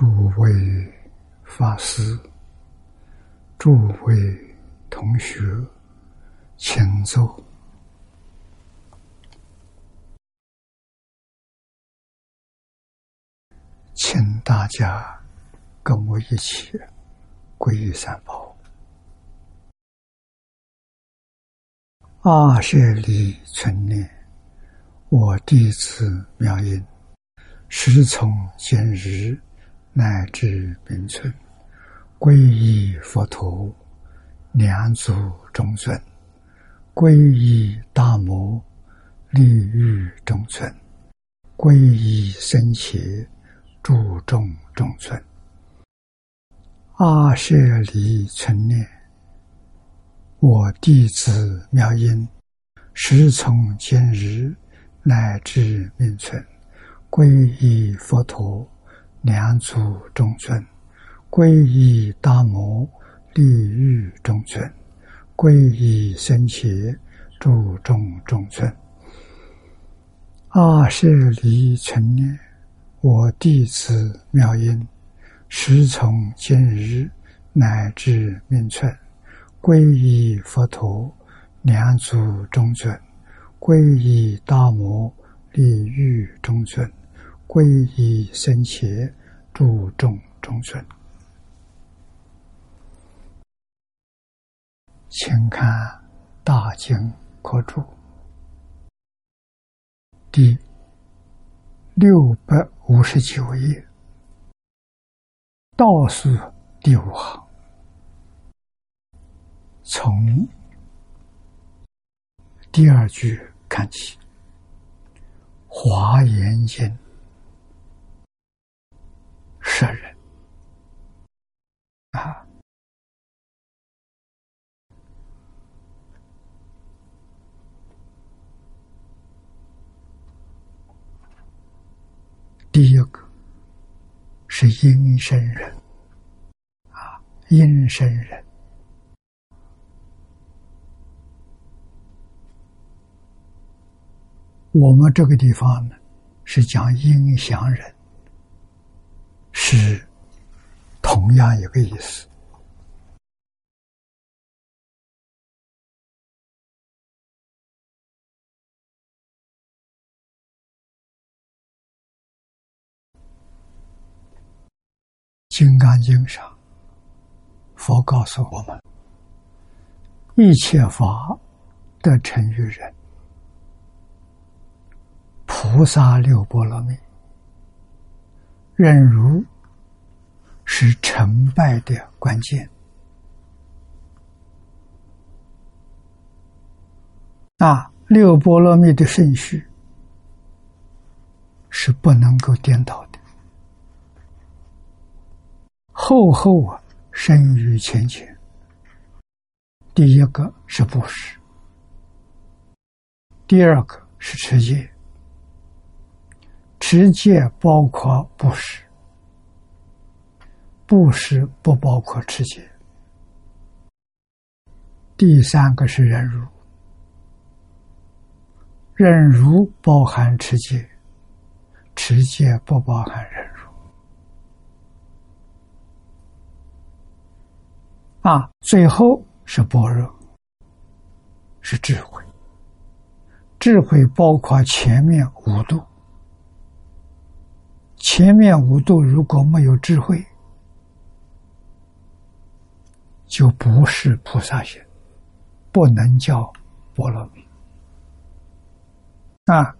诸位法师、诸位同学，请坐，请大家跟我一起皈依三宝。阿舍利存念，我弟子妙音，时从今日。乃至名存，皈依佛陀，两足中尊；皈依大摩，利欲中尊；皈依僧伽，注众中尊。阿舍离存念，我弟子妙音，时从今日乃至名存，皈依佛陀。两足中尊，皈依大摩利欲中尊，皈依僧伽注众中尊。阿舍离存念，我弟子妙音，时从今日乃至命存，皈依佛陀两足中尊，皈依大摩利欲中尊。皈依僧伽，注重中尊。请看《大经科注》第六百五十九页，倒数第五行，从第二句看起，《华严经》。舍人。啊，第一个是阴身人。啊，阴身人，我们这个地方呢是讲阴祥人。是同样一个意思。《金刚经》上，佛告诉我们：一切法得成于人，菩萨六波罗蜜。忍辱是成败的关键啊！六波罗蜜的顺序是不能够颠倒的。后后啊，生于前前。第一个是布施，第二个是持戒。持戒包括布施，布施不包括持戒。第三个是忍辱，忍辱包含持戒，持戒不包含忍辱。啊，最后是般若，是智慧，智慧包括前面五度。前面五度如果没有智慧，就不是菩萨行，不能叫波罗蜜。啊，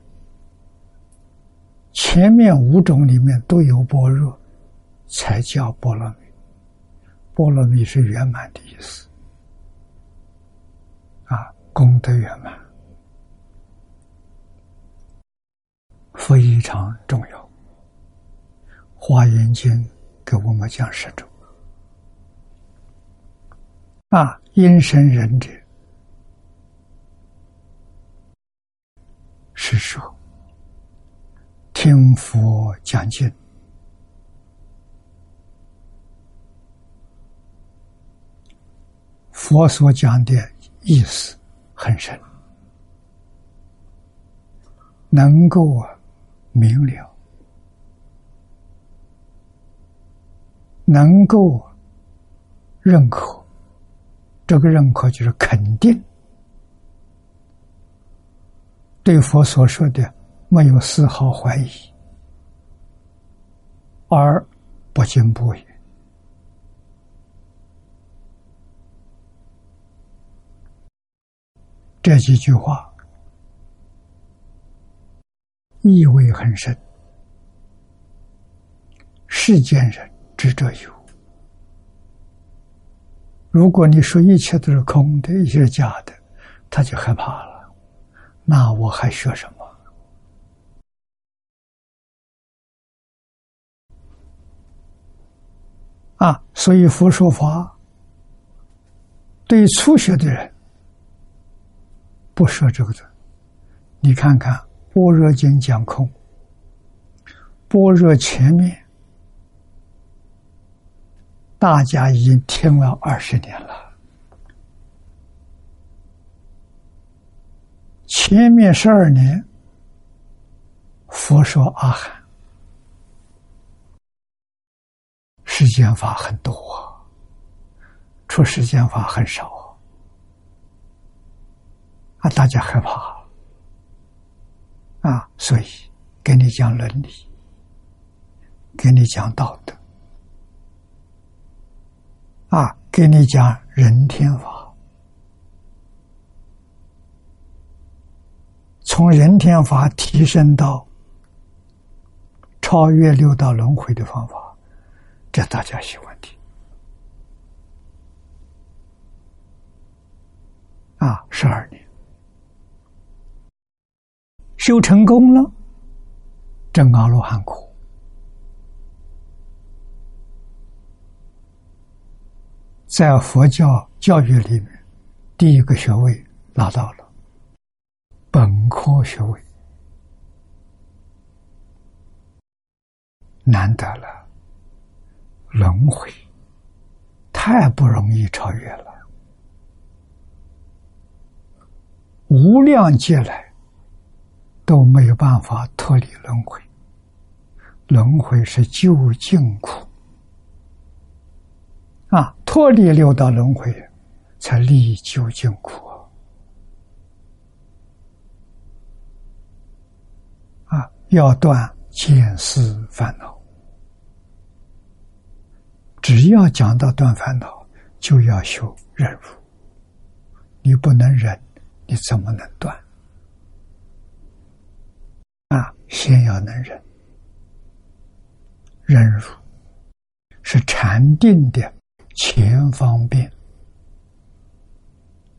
前面五种里面都有般若，才叫波罗蜜。波罗蜜是圆满的意思，啊，功德圆满，非常重要。华严经给我们讲十种啊，阴身人者是说听佛讲经，佛所讲的意思很深，能够明了。能够认可，这个认可就是肯定，对佛所说的没有丝毫怀疑，而不惊不语。这几句话意味很深，世间人知者有。如果你说一切都是空的，一切是假的，他就害怕了。那我还学什么？啊！所以佛说法对初学的人。不说这个字，你看看《般若经》讲空，般若前面大家已经听了二十年了，前面十二年佛说阿含，世间法很多，出世间法很少。啊，大家害怕。啊，所以给你讲伦理，给你讲道德，啊，给你讲人天法，从人天法提升到超越六道轮回的方法，这大家喜欢听。啊，十二年。修成功了，证阿罗汉果，在佛教教育里面，第一个学位拿到了本科学位，难得了，轮回太不容易超越了，无量劫来。都没有办法脱离轮回，轮回是究竟苦啊！脱离六道轮回，才离究竟苦啊！要断见思烦恼，只要讲到断烦恼，就要修忍辱。你不能忍，你怎么能断？啊，先要能忍，忍辱是禅定的前方便。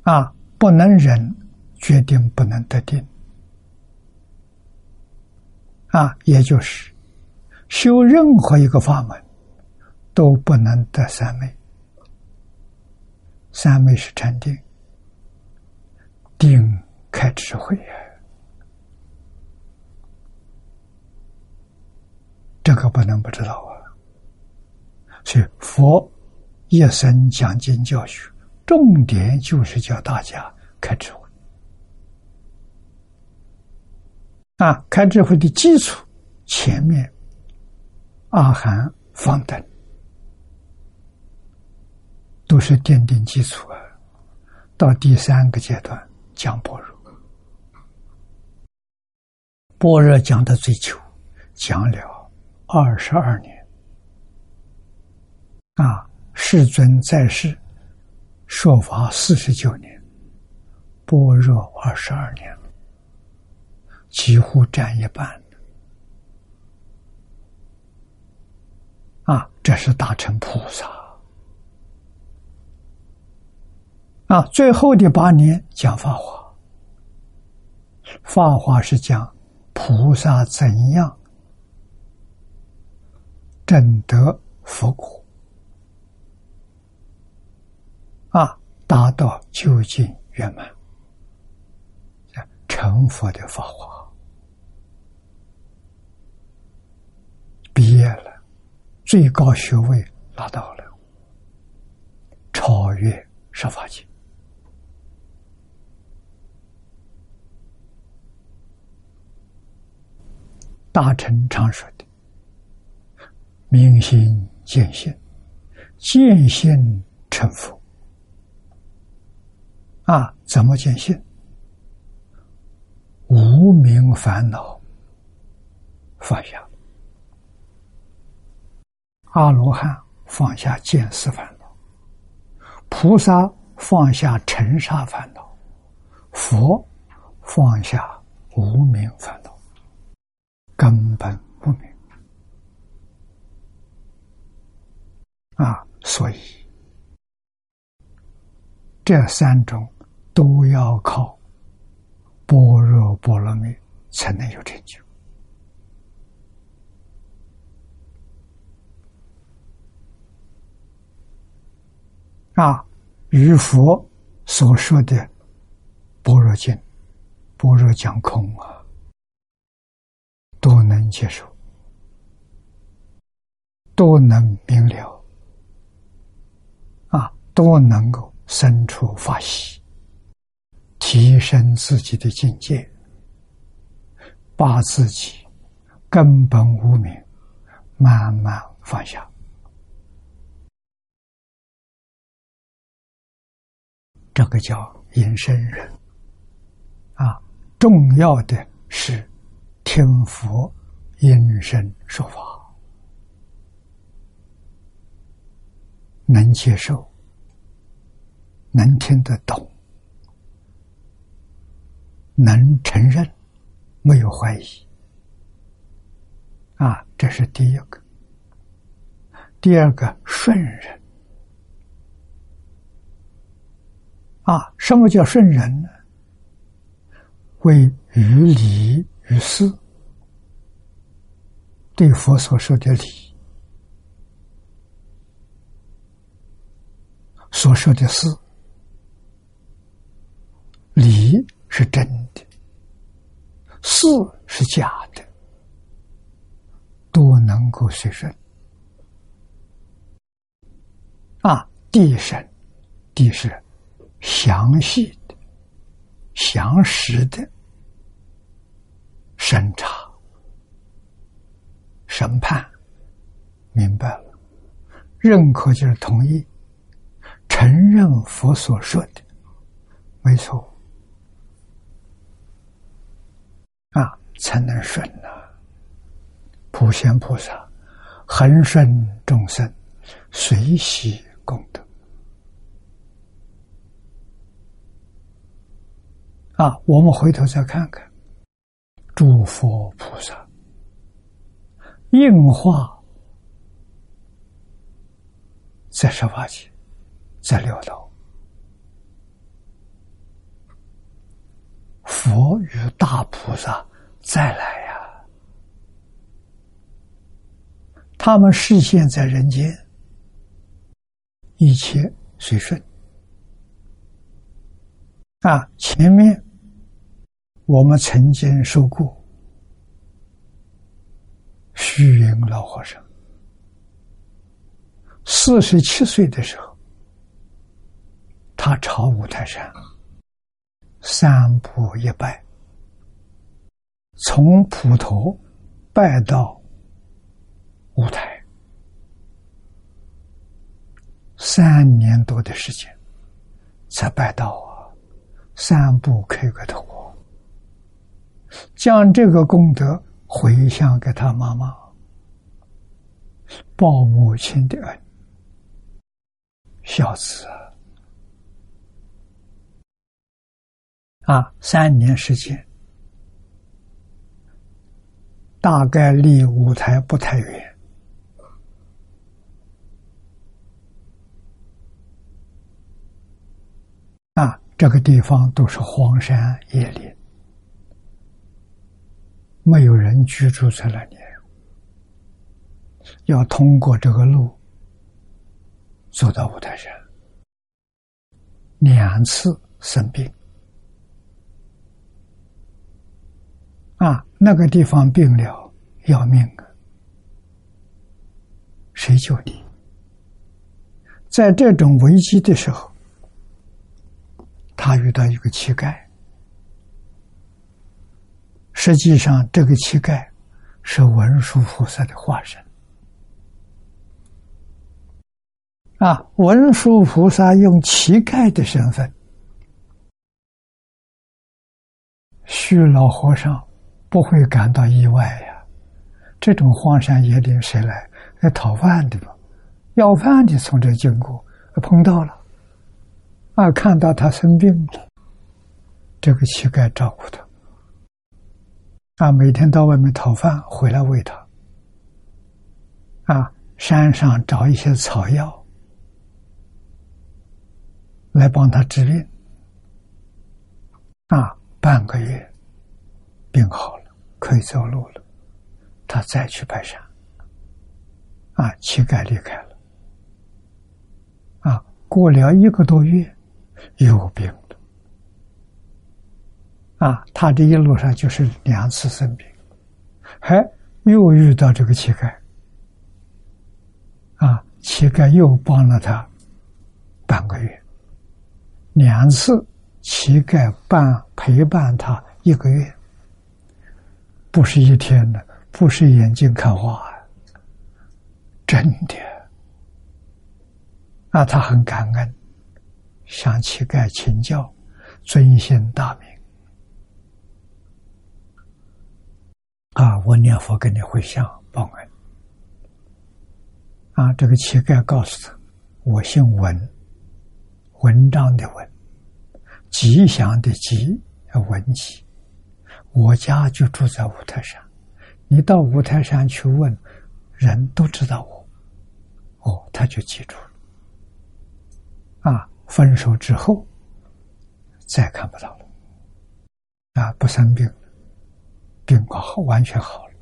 啊，不能忍，决定不能得定。啊，也就是修任何一个法门，都不能得三昧。三昧是禅定，定开智慧呀。这个不能不知道啊！所以佛一生讲经教学，重点就是教大家开智慧。啊，开智慧的基础，前面阿含、方等都是奠定基础啊。到第三个阶段讲般若，般若讲的最久，讲了。二十二年，啊，世尊在世说法四十九年，般若二十二年，几乎占一半啊，这是大乘菩萨。啊，最后的八年讲法华，法华是讲菩萨怎样。证得佛果啊，达到究竟圆满，成佛的法华，毕业了，最高学位拿到了，超越十法界。大臣常说的。明心见性，见性成佛。啊，怎么见性？无名烦恼放下，阿罗汉放下见思烦恼，菩萨放下尘沙烦恼，佛放下无名烦恼，根本不明啊！所以这三种都要靠。般若波罗蜜才能有成就啊！与佛所说的般若经、般若讲空啊，都能接受，都能明了啊，都能够生出法喜。提升自己的境界，把自己根本无名慢慢放下，这个叫隐身人啊。重要的是听佛隐身说法，能接受，能听得懂。能承认，没有怀疑，啊，这是第一个。第二个顺人，啊，什么叫顺人呢？为于理于事，对佛所说的理，所说的事，理。是真的，事是假的，都能够随顺。啊，地神，地是详细的、详实的审查、审判，明白了，认可就是同意，承认佛所说的没错。啊，才能顺呐！普贤菩萨恒顺众生，随喜功德。啊，我们回头再看看，诸佛菩萨应化在十八界，在六道。佛与大菩萨再来呀，他们视现在人间，一切随顺啊。前面我们曾经说过，虚云老和尚四十七岁的时候，他朝五台山。三步一拜，从普陀拜到五台，三年多的时间才拜到啊！三步磕个头，将这个功德回向给他妈妈，报母亲的恩，孝子。啊，三年时间，大概离舞台不太远。啊，这个地方都是荒山野岭，没有人居住在那里，要通过这个路走到五台山，两次生病。啊，那个地方病了要命啊！谁救你？在这种危机的时候，他遇到一个乞丐。实际上，这个乞丐是文殊菩萨的化身啊，文殊菩萨用乞丐的身份，虚老和尚不会感到意外呀。这种荒山野岭，谁来？来讨饭的吧，要饭的从这经过，碰到了，啊，看到他生病了，这个乞丐照顾他，啊，每天到外面讨饭，回来喂他，啊，山上找一些草药。来帮他治病，啊，半个月，病好了，可以走路了，他再去拜山。啊，乞丐离开了。啊，过了一个多月，又病了。啊，他这一路上就是两次生病，还又遇到这个乞丐。啊，乞丐又帮了他半个月，两次乞丐伴陪伴他一个月，不是一天的，不是眼睛看花。真的啊，他很感恩，向乞丐请教，尊姓大名啊！我念佛给你回向报恩啊！这个乞丐告诉他：“我姓文，文章的文，吉祥的吉，文吉。我家就住在五台山，你到五台山去问，人都知道我。”哦，他就记住了。啊，分手之后再看不到了。啊，不生病了，病好完全好了。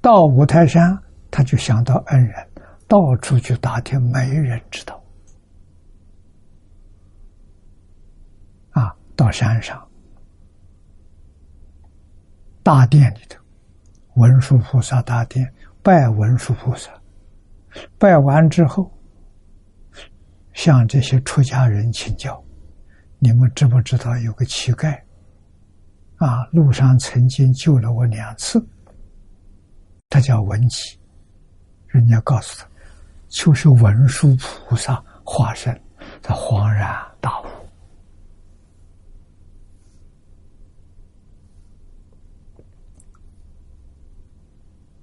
到五台山，他就想到恩人，到处去打听，没人知道。啊，到山上大殿里头，文殊菩萨大殿拜文殊菩萨。拜完之后，向这些出家人请教：“你们知不知道有个乞丐？啊，路上曾经救了我两次。他叫文吉。人家告诉他，就是文殊菩萨化身。他恍然大悟。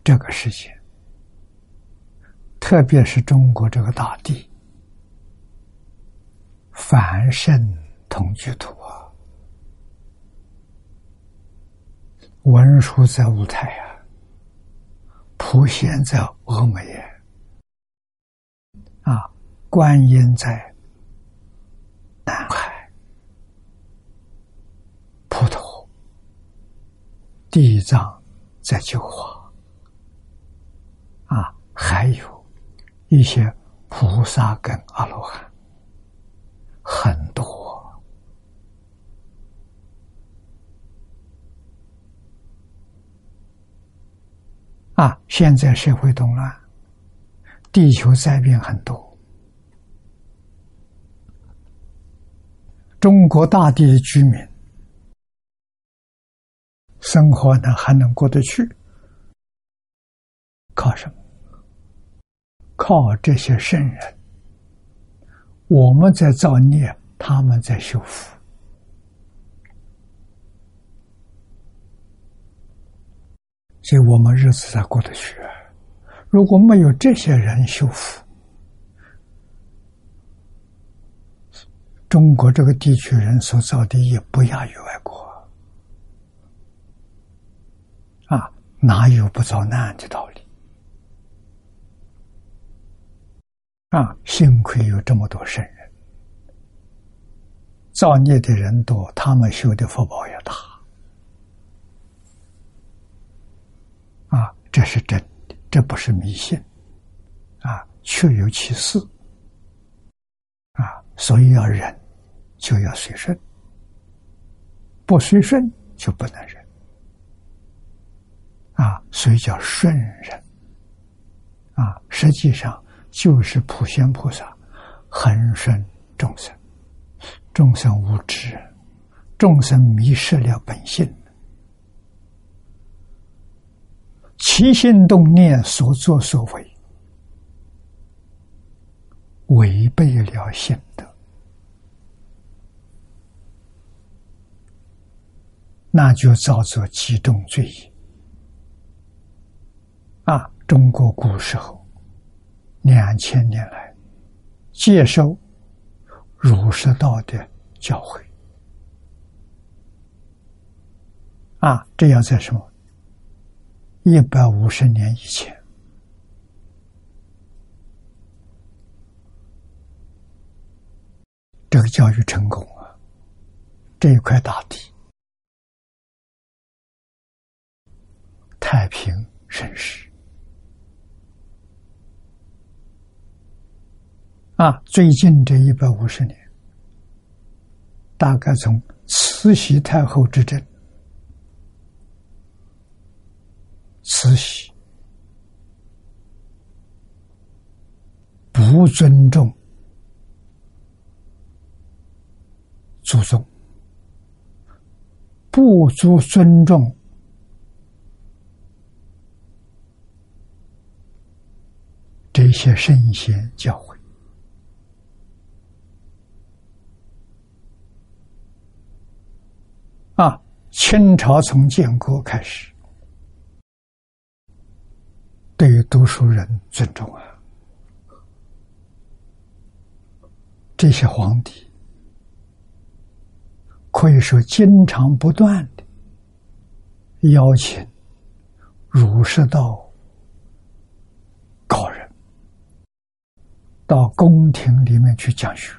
这个世界。”特别是中国这个大地，凡圣同居土啊，文殊在五台啊，普贤在峨眉啊，观音在南海，普陀，地藏在九华，还有。一些菩萨跟阿罗汉很多啊！现在社会动乱，地球灾变很多，中国大地的居民生活呢还能过得去，靠什么？靠这些圣人，我们在造孽，他们在修福，所以我们日子才过得去。如果没有这些人修福，中国这个地区人所造的业不亚于外国啊，哪有不遭难的道理？啊，幸亏有这么多圣人，造孽的人多，他们修的福报也大。啊，这是真的，这不是迷信，啊，确有其事。啊，所以要忍，就要随顺，不随顺就不能忍。啊，所以叫顺忍。啊，实际上。就是普贤菩萨恒顺众生，众生无知，众生迷失了本性，起心动念所作所为，违背了性德，那就造作几重罪业。啊，中国古时候两千年来接受儒释道的教诲，啊，这要在什么一百五十年以前。这个教育成功啊！这一块大地，太平盛世啊！最近这一百五十年，大概从慈禧太后之政，慈禧不尊重。祖宗不足尊重这些圣贤教诲啊！清朝从建国开始，对于读书人尊重啊，这些皇帝。可以说，经常不断的邀请儒释道高人到宫廷里面去讲学。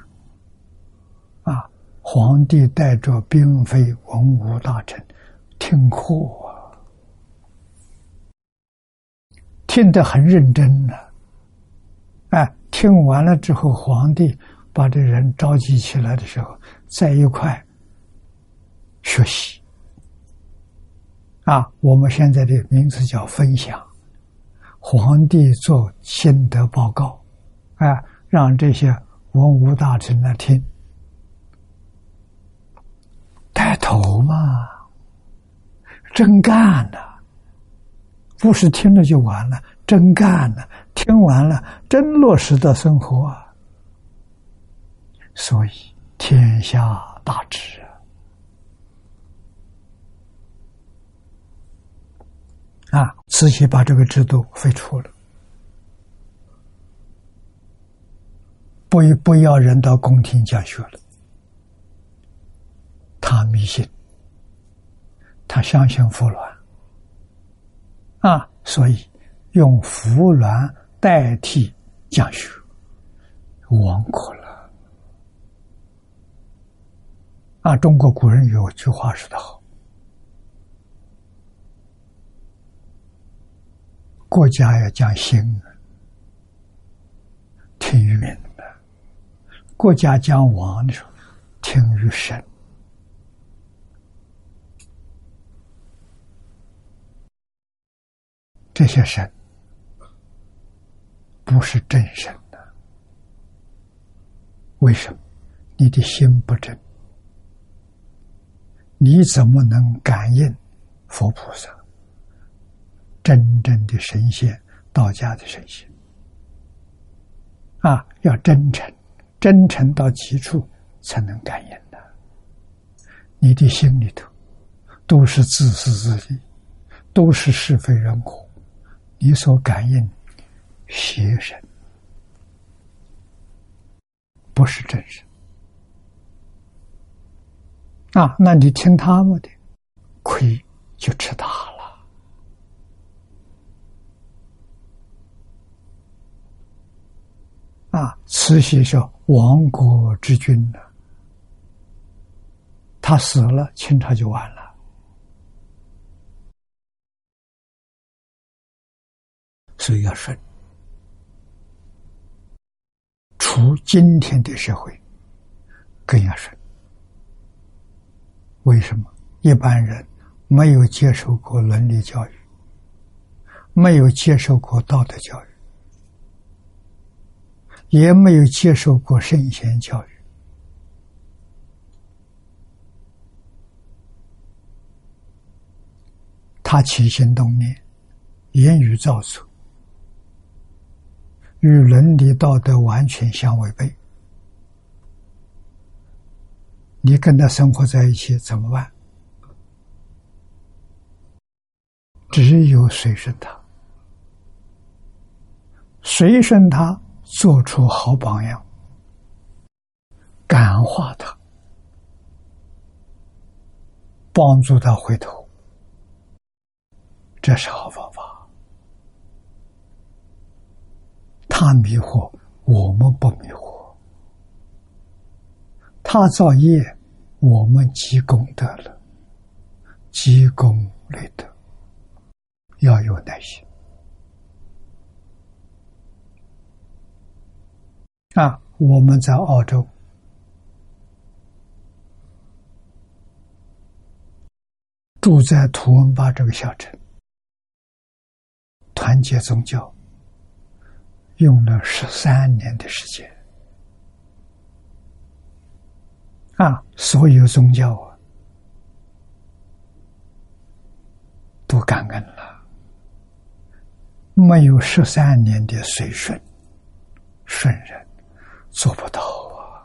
皇帝带着嫔妃、文武大臣听课，听得很认真的。哎，听完了之后，皇帝把这人召集起来的时候，在一块。学习啊！我们现在的名字叫分享。皇帝做心得报告，啊，让这些文武大臣来听，带头嘛，真干了，不是听了就完了，真干了，听完了真落实到生活啊！所以天下大治。啊！慈禧把这个制度废除了，不不要人到宫廷讲学了。他迷信，他相信服鸾，啊，所以用服鸾代替讲学，亡国了。啊，中国古人有句话说得好。国家要讲心，听于民的；国家讲王的时候，听于神。这些神不是真神的，为什么？你的心不正，你怎么能感应佛菩萨？真正的神仙，道家的神仙啊，要真诚，真诚到极处才能感应的。你的心里头都是自私自利，都是是非人我，你所感应邪神，不是真神啊。那你听他们的，亏就吃大了。啊，慈禧是亡国之君呢，他死了，清朝就完了。所以要顺，处今天的社会更要顺。为什么？一般人没有接受过伦理教育，没有接受过道德教育。也没有接受过圣贤教育，他起心动念、言语造作，与伦理道德完全相违背。你跟他生活在一起怎么办？只有随顺他，随顺他，做出好榜样，感化他，帮助他回头，这是好方法。他迷惑，我们不迷惑。他造业，我们积功德了，积功累德，要有耐心。啊，我们在澳洲住在图文巴这个小镇，团结宗教用了十三年的时间。啊，所有宗教啊，都感恩了。没有十三年的随顺顺人，做不到啊。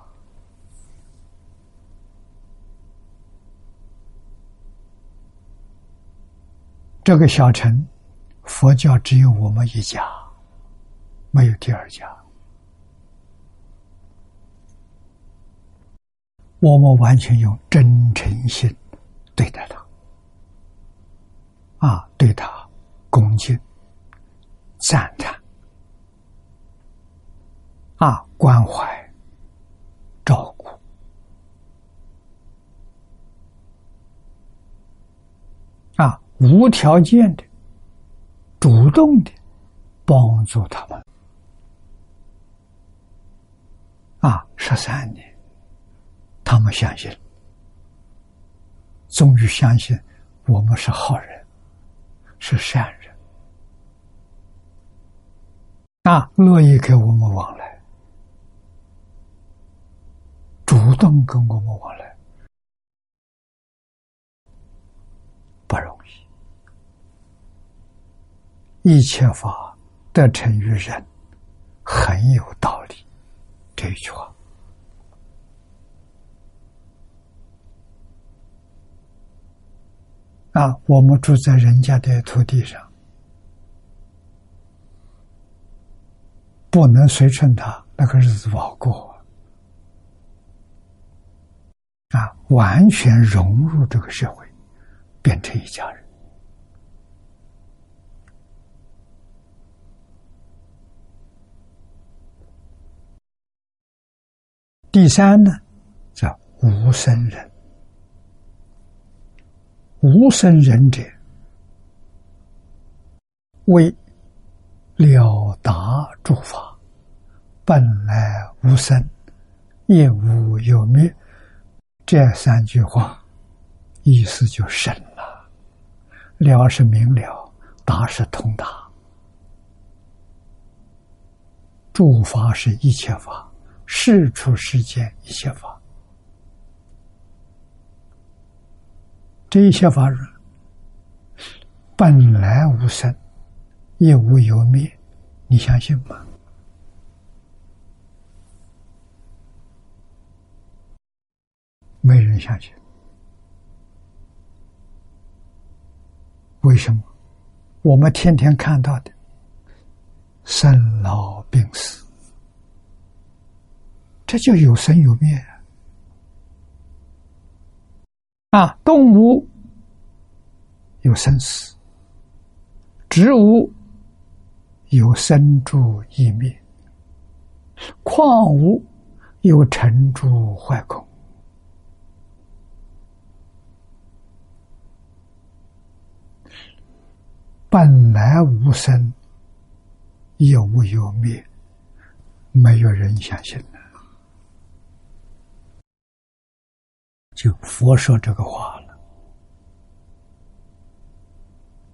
这个小城，佛教只有我们一家，没有第二家。我们完全用真诚心对待他，啊，对他恭敬、赞叹，啊，关怀、照顾，啊，无条件的、主动的帮助他们，啊，十三年。他们相信，终于相信我们是好人，是善人，啊，乐意跟我们往来，主动跟我们往来，不容易。一切法得成于人，很有道理。这一句话。啊，我们住在人家的土地上，不能随顺他，那个日子不好过。啊，完全融入这个社会，变成一家人。第三呢，叫无生人。无生忍者，为了达诸法本来无生，也无有灭。这三句话意思就深了。了是明了，达是通达。诸法是一切法，事出世间一切法。这一切法本来无生，也无有灭，你相信吗？没人相信。为什么？我们天天看到的生老病死，这就有生有灭。啊，动物有生死，植物有生住异灭，矿物有成住坏空，本来无生，有无有灭，没有人相信。就佛说这个话了，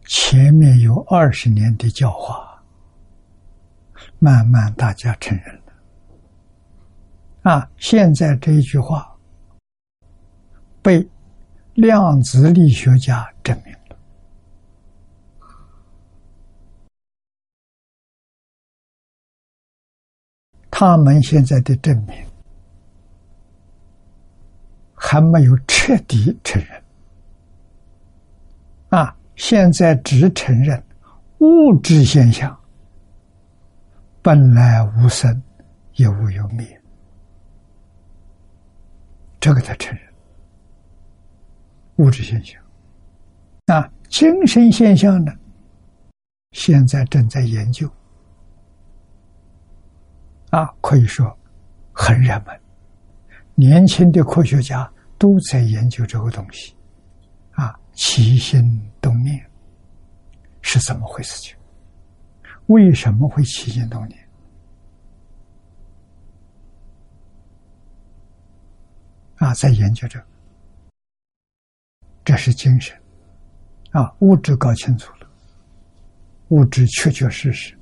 前面有二十年的教化，慢慢大家承认了。啊，现在这一句话被量子力学家证明了，他们现在的证明还没有彻底承认。啊，现在只承认物质现象本来无生，也无有灭，这个才承认物质现象。啊，精神现象呢，现在正在研究。啊，可以说很热门，年轻的科学家都在研究这个东西。啊，起心动念是怎么回事？情为什么会起心动念？啊，在研究这，这是精神。啊，物质搞清楚了，物质确确实实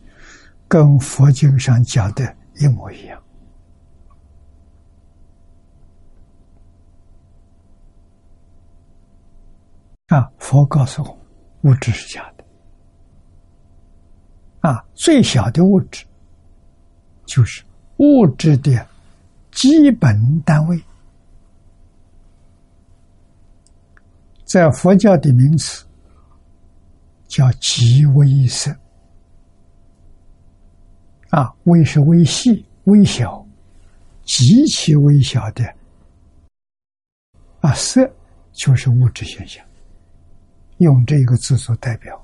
跟佛经上讲的一模一样。啊，佛告诉我，物质是假的。啊，最小的物质就是物质的基本单位，在佛教的名词。叫极微色啊，微是微细、微小、极其微小的啊，色就是物质现象，用这个字做代表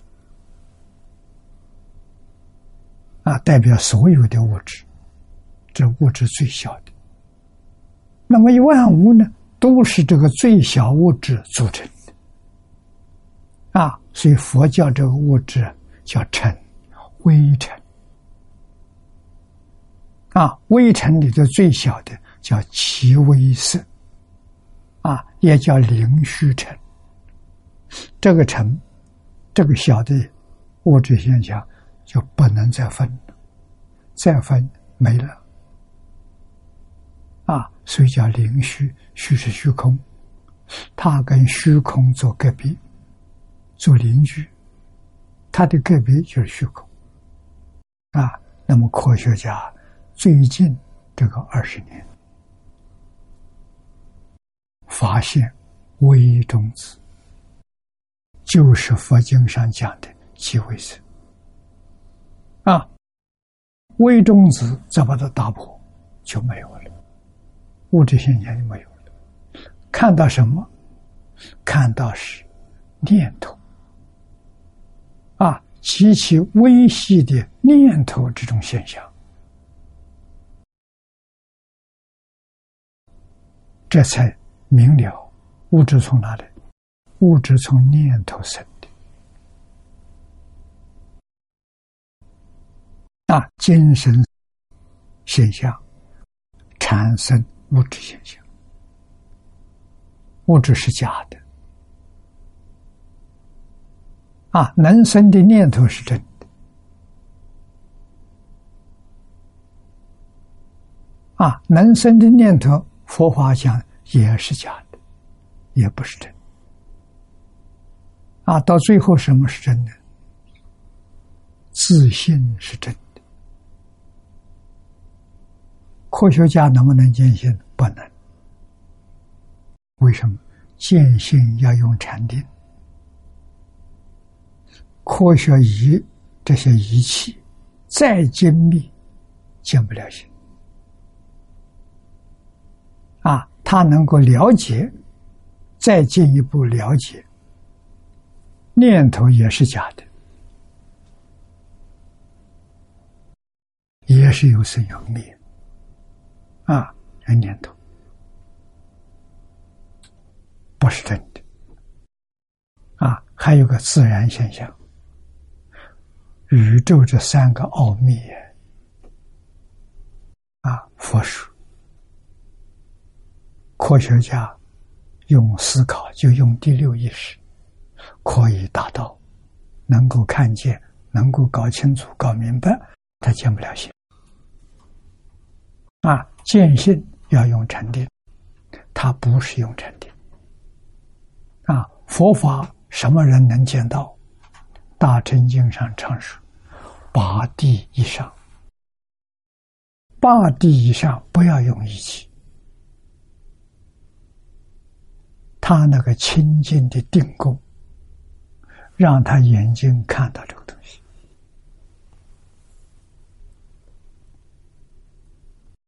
啊，代表所有的物质，这物质最小的。那么万物呢，都是这个最小物质组成的啊。所以佛教这个物质叫尘，微尘啊，微尘里的最小的叫其微色啊，也叫灵虚尘。这个尘，这个小的物质现象就不能再分了，再分没了啊，所以叫灵虚，虚是虚空，它跟虚空做隔壁。做邻居，他的个别就是虚空啊。那么科学家最近这个二十年发现微中子，就是佛经上讲的极微色啊。微中子再把它打破就没有了，物质现象就没有了。看到什么？看到是念头。啊，极其微细的念头这种现象，这才明了物质从哪里？物质从念头生的。啊，精神现象产生物质现象，物质是假的。啊，能生的念头是真的。啊，能生的念头，佛法讲也是假的，也不是真。啊，到最后什么是真的？自信是真的。科学家能不能见性？不能。为什么？见性要用禅定。科学仪这些仪器再精密，见不了心啊！他能够了解，再进一步了解，念头也是假的，也是有生有灭啊！念头不是真的啊！还有个自然现象。宇宙这三个奥秘啊，佛说，科学家用思考，就用第六意识，可以达到能够看见、能够搞清楚、搞明白，他见不了性啊。见性要用禅定，他不是用禅定啊。佛法什么人能见到？大乘经上常说，八地以上，八地以上不要用仪器，他那个清净的定功，让他眼睛看到这个东西。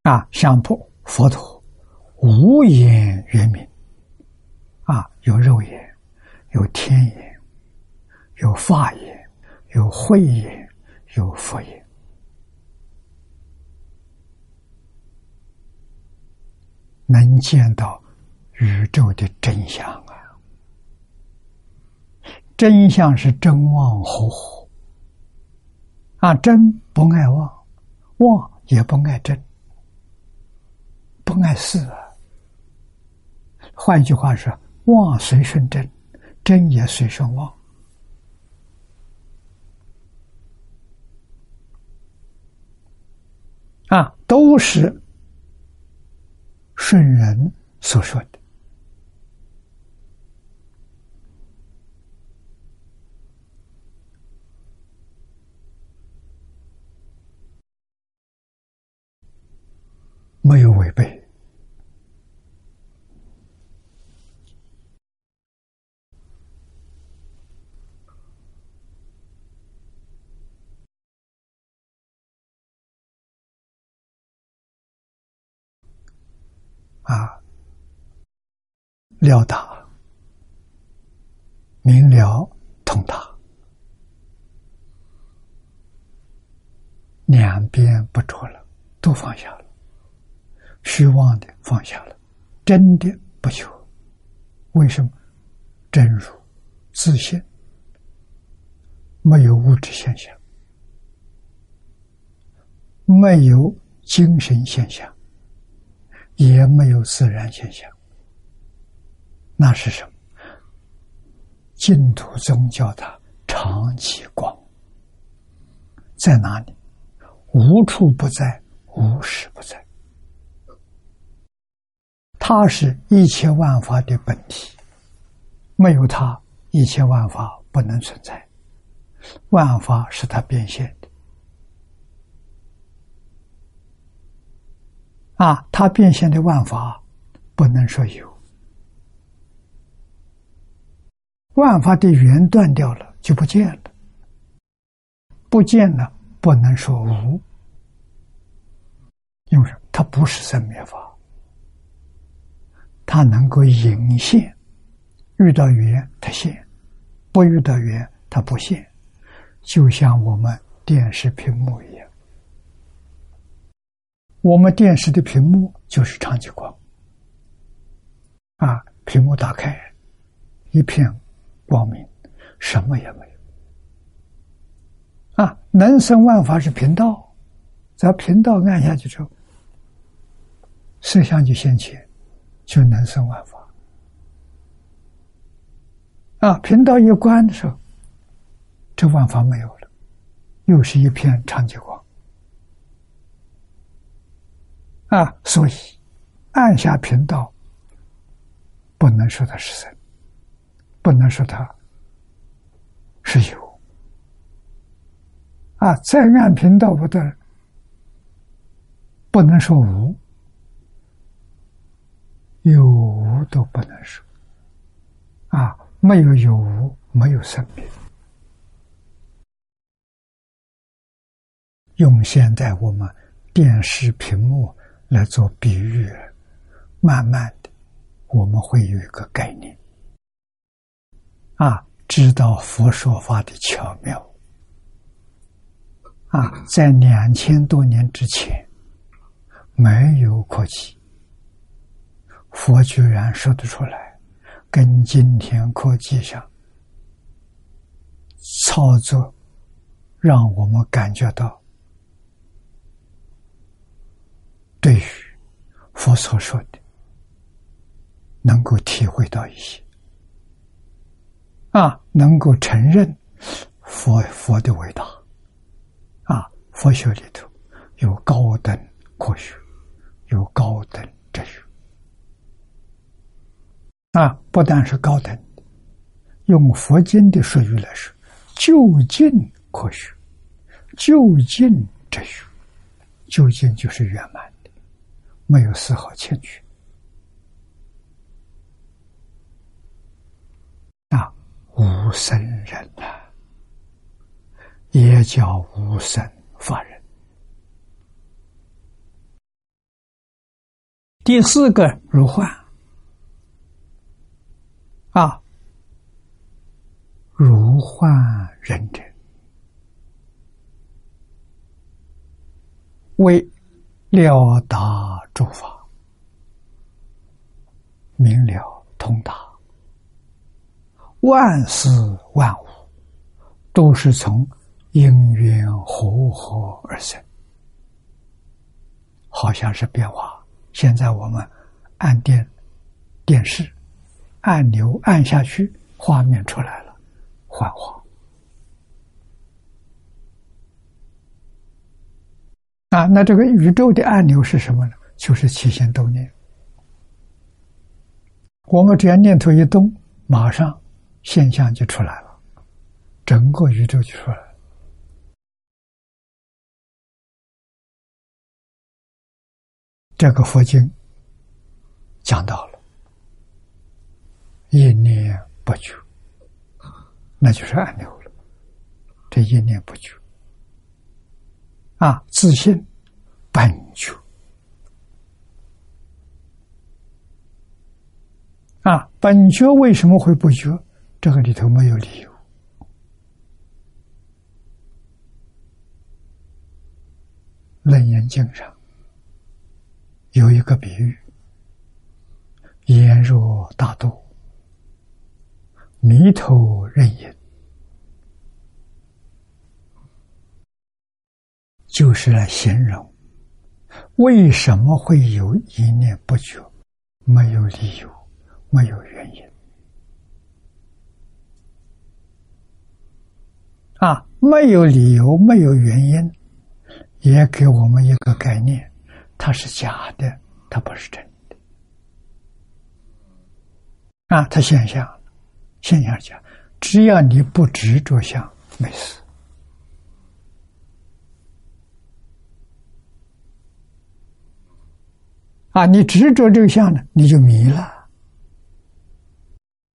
啊，相破佛陀无眼圆明，啊，有肉眼，有天眼，有法眼，有慧眼，有佛眼。能见到宇宙的真相！真相是真妄合合啊，真不爱妄，妄也不爱真，不爱事啊。换句话说，妄随顺真，真也随顺妄啊，都是。顺人所说的，没有违背啊。了达，明了通达，两边不着了，都放下了，虚妄的放下了，真的不求。为什么？真如自信，没有物质现象，没有精神现象，也没有自然现象。那是什么？净土宗教的长期光，在哪里？无处不在，无时不在。它是一切万法的本体，没有它，一切万法不能存在。万法是它变现的，啊，它变现的万法不能说有。万法的缘断掉了，就不见了。不见了，不能说无，因为它不是生灭法，它能够隐现。遇到缘它现，不遇到缘它不现，就像我们电视屏幕一样。我们电视的屏幕就是长期光，啊，屏幕打开，一片。光明，什么也没有。啊，能生万法是频道，只要频道按下去之后，摄像就现前，就能生万法。啊，频道一关的时候，这万法没有了，又是一片长久光。啊，所以按下频道，不能说它是生。不能说它是有啊，再按频道不得，不能说无，有无都不能说啊，没有有无，没有生命。用现在我们电视屏幕来做比喻，慢慢的，我们会有一个概念。啊，知道佛说法的巧妙。啊，在两千多年之前，没有科技，佛居然说得出来，跟今天科技上操作，让我们感觉到，对于佛所说的，能够体会到一些。啊，能够承认佛佛的伟大，啊，佛学里头有高等科学，有高等哲学，啊，不但是高等，用佛经的术语来说，就近科学，就近哲学，究竟就是圆满，没有丝毫欠缺。啊，无生人呐，也叫无生法人。第四个如幻啊，如幻人者，为了达诸法，明了通达，万事万物都是从因缘和合而生，好像是变化。现在我们按电电视按钮按下去，画面出来了，幻化。啊，那这个宇宙的按钮是什么呢？就是起心动念。我们只要念头一动，马上现象就出来了，整个宇宙就出来了。这个佛经讲到了一念不绝，那就是按钮了。这一念不绝啊，自信本觉啊，本觉为什么会不觉？这个里头没有理由。楞严经上。有一个比喻：眼若大度，迷头认隐，就是来形容为什么会有一念不觉，没有理由，没有原因。啊，没有理由，没有原因，也给我们一个概念。它是假的，它不是真的。啊，它现象，现象讲，只要你不执着相，没事。啊，你执着这个相呢，你就迷了。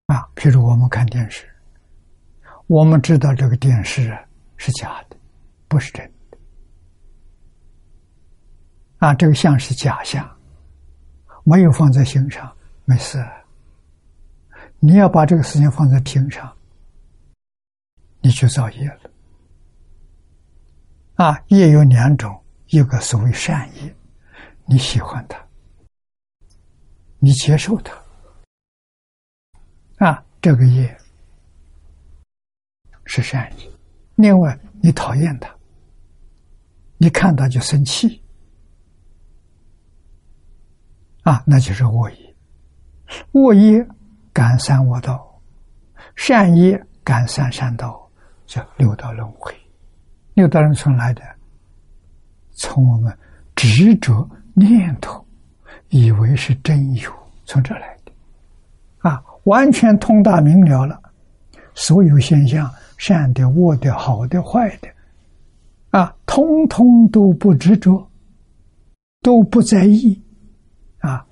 啊，譬如我们看电视，我们知道这个电视是假的，不是真的。啊，这个相是假相，没有放在心上，没事。你要把这个事情放在心上，你去造业了。啊，业有两种，一个所谓善业，你喜欢它，你接受它，啊，这个业是善业；另外，你讨厌它，你看到就生气。啊，那就是恶业，恶业感三恶道，善业感三善道，叫六道轮回。六道轮回来的，从我们执着念头，以为是真有，从这来的。啊，完全通达明了了，所有现象，善的、恶的、好的、坏的，啊，通通都不执着，都不在意。啊，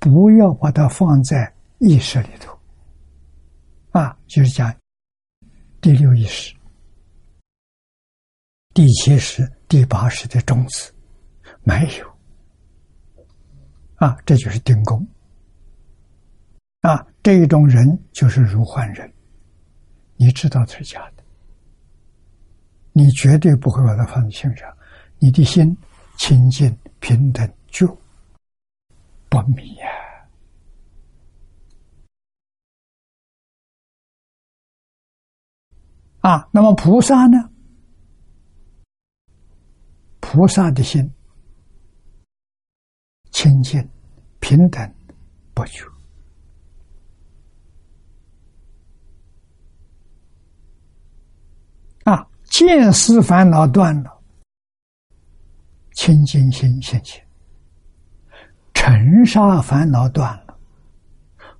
不要把它放在意识里头，啊，就是讲第六意识、第七识、第八识的种子没有，啊，这就是定功，啊，这一种人就是如幻人，你知道这是假的，你绝对不会把它放在心上，你的心清净平等就。不迷呀！啊，那么菩萨呢？菩萨的心清净、平等、不求。啊，见思烦恼断了，清净心现前。尘沙烦恼断了，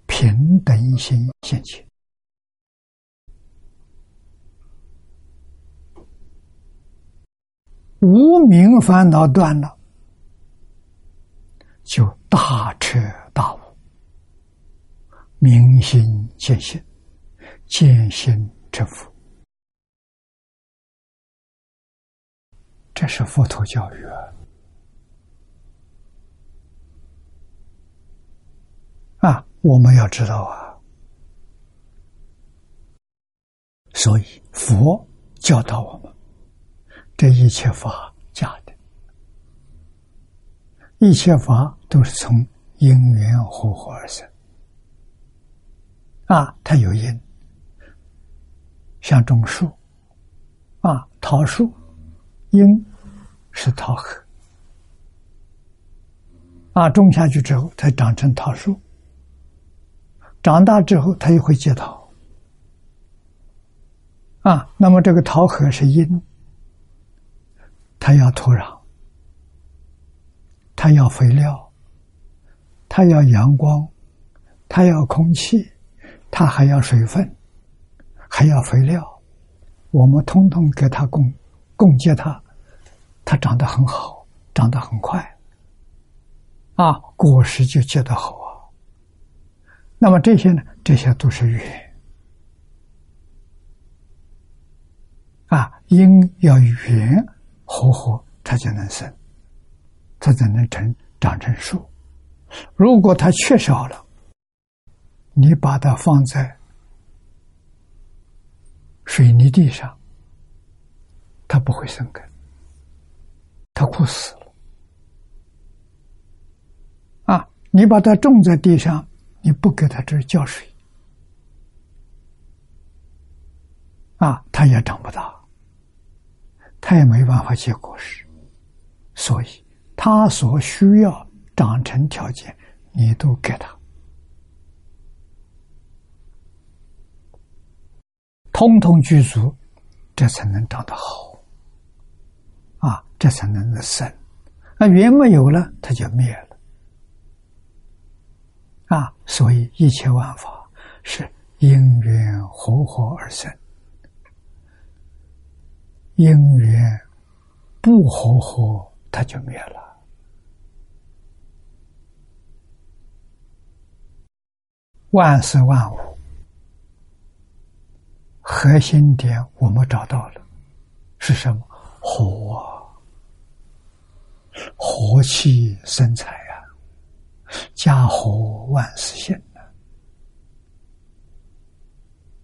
平等心现前；无名烦恼断了，就大彻大悟，明心见性，见心成佛。这是佛陀教育啊！啊，我们要知道啊，所以佛教导我们，这一切法一切法都是从因缘合合而生。啊，它有因，像种树，啊，桃树，因是桃核，啊，种下去之后，它长成桃树，长大之后，它又会结桃，啊，那么这个桃核是因，它要土壤，它要肥料，它要阳光，它要空气。它还要水分，还要肥料，我们通通给它供供给它，它长得很好，长得很快，啊，果实就结得好啊。那么这些呢？这些都是缘啊，因要缘合合，它就能生，它才能成长成树。如果它缺少了，你把它放在水泥地上，它不会生根，它枯死了。啊，你把它种在地上，你不给它这浇水，啊，它也长不大，它也没办法结果实。所以，他所需要长成条件，你都给他。通通具足，这才能长得好，啊，这才能生。那缘没有了，它就灭了，啊，所以一切万法是因缘合合而生，因缘不合合，它就灭了。万事万物。核心点我们找到了，是什么？火啊，火气生财啊，家和万事兴啊，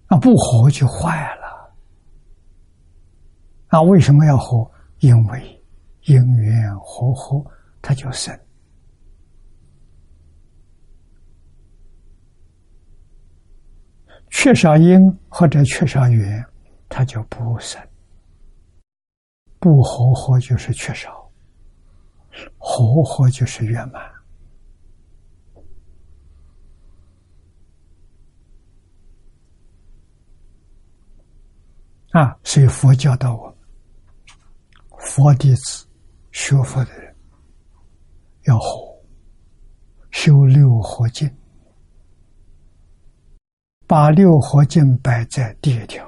啊不火就坏了。那为什么要火？因为因缘和合，它就生。缺少因或者缺少缘，它就不生；不合合就是缺少，合合就是圆满。啊，所以佛教导我们，佛弟子学佛的人要合，修六合敬。把六合敬摆在第一条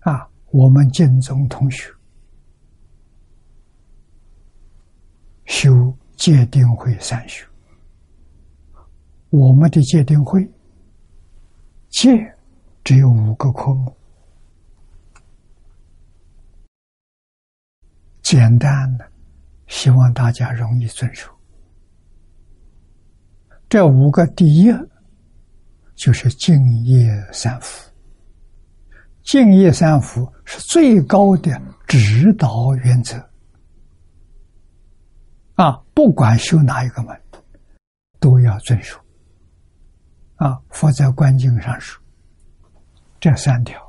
啊！我们敬宗同学修戒定慧三修，我们的戒定慧戒只有五个科目，简单的，希望大家容易遵守。这五个第一就是敬业三福，敬业三福是最高的指导原则啊！不管修哪一个门，都要遵守啊！佛在观经上说，这三条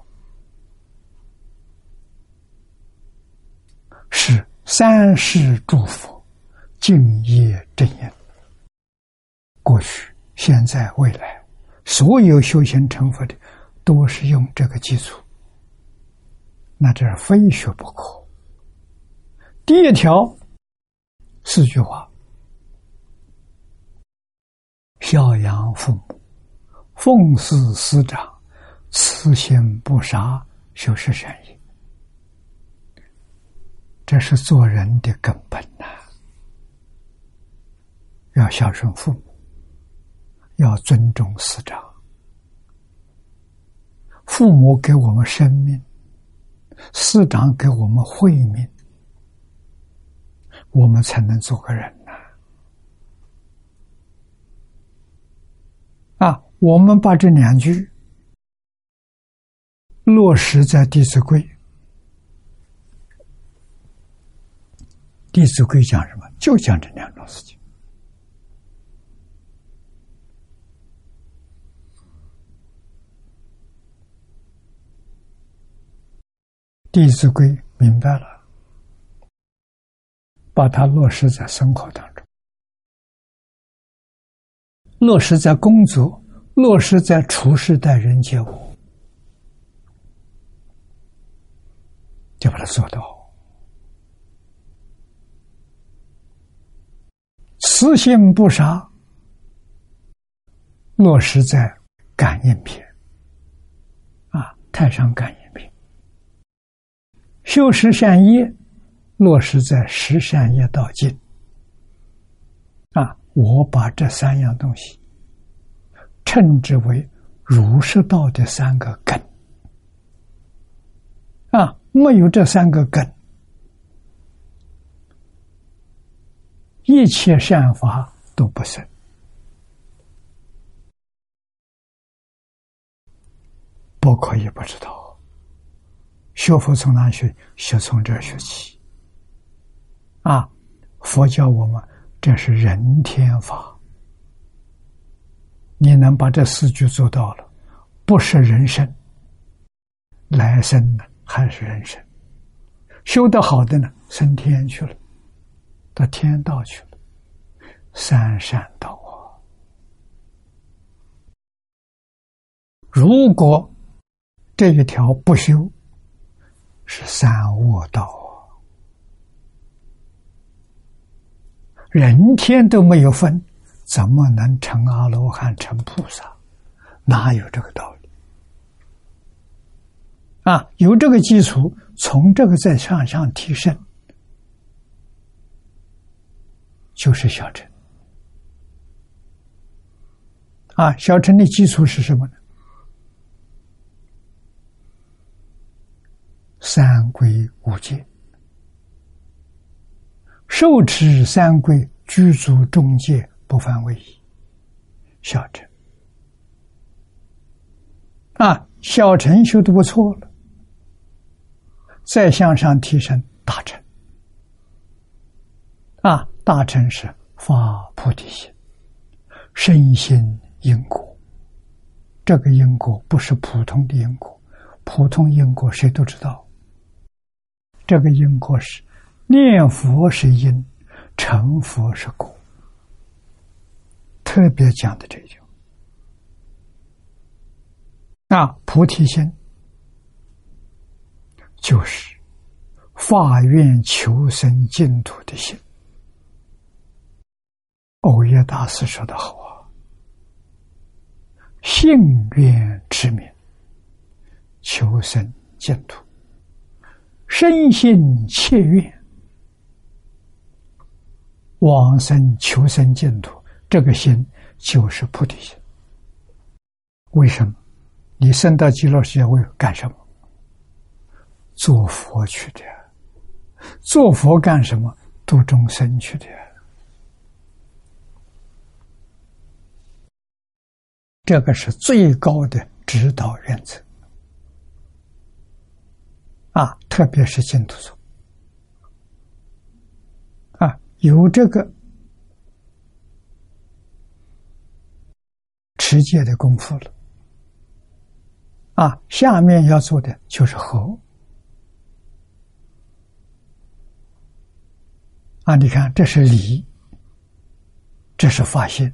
是三世诸佛敬业正因。过去、现在、未来，所有修行成佛的，都是用这个基础。那这是非学不可。第一条，四句话：孝养父母，奉事师长，慈心不杀，修持善业。这是做人的根本呐，要孝顺父母。要尊重师长。父母给我们生命，师长给我们慧命，我们才能做个人呐。啊，我们把这两句落实在《弟子规》。《弟子规》讲什么？就讲这两种事情。《弟子规》明白了，把它落实在生活当中，落实在工作，落实在处事待人接物，就把它做到。慈心不杀，落实在感应篇啊，太上感应。修十善业，落实在十善业道尽。啊，我把这三样东西称之为儒释道的三个根。啊，没有这三个根，一切善法都不生。不可以不知道。学佛从哪学？学从这学起。啊，佛教我们这是人天法，你能把这四句做到了，不是人生，来生呢还是人生？修得好的呢，升天去了，到天道去了，三善道啊。如果这一条不修，是三恶道，人天都没有分，怎么能成阿罗汉、成菩萨？哪有这个道理？啊，有这个基础，从这个再向上提升，就是小乘。啊，小乘的基础是什么呢？三规五戒，受持三规，居住中戒，不犯违仪。小乘啊，小乘修的不错了，再向上提升大乘啊，大乘是发菩提心，身心因果。这个因果不是普通的因果，普通因果谁都知道。这个因果是念佛是因，成佛是果。特别讲的这句，那菩提心就是发愿求生净土的心。欧耶大师说的好啊：“信愿之名，求生净土。”身心切愿，往生求生净土，这个心就是菩提心。为什么？你生到极乐世界为干什么？做佛去的。做佛干什么？度众生去的。这个是最高的指导原则。啊，特别是净土宗，啊，有这个持戒的功夫了，啊，下面要做的就是和，啊，你看，这是理，这是发心，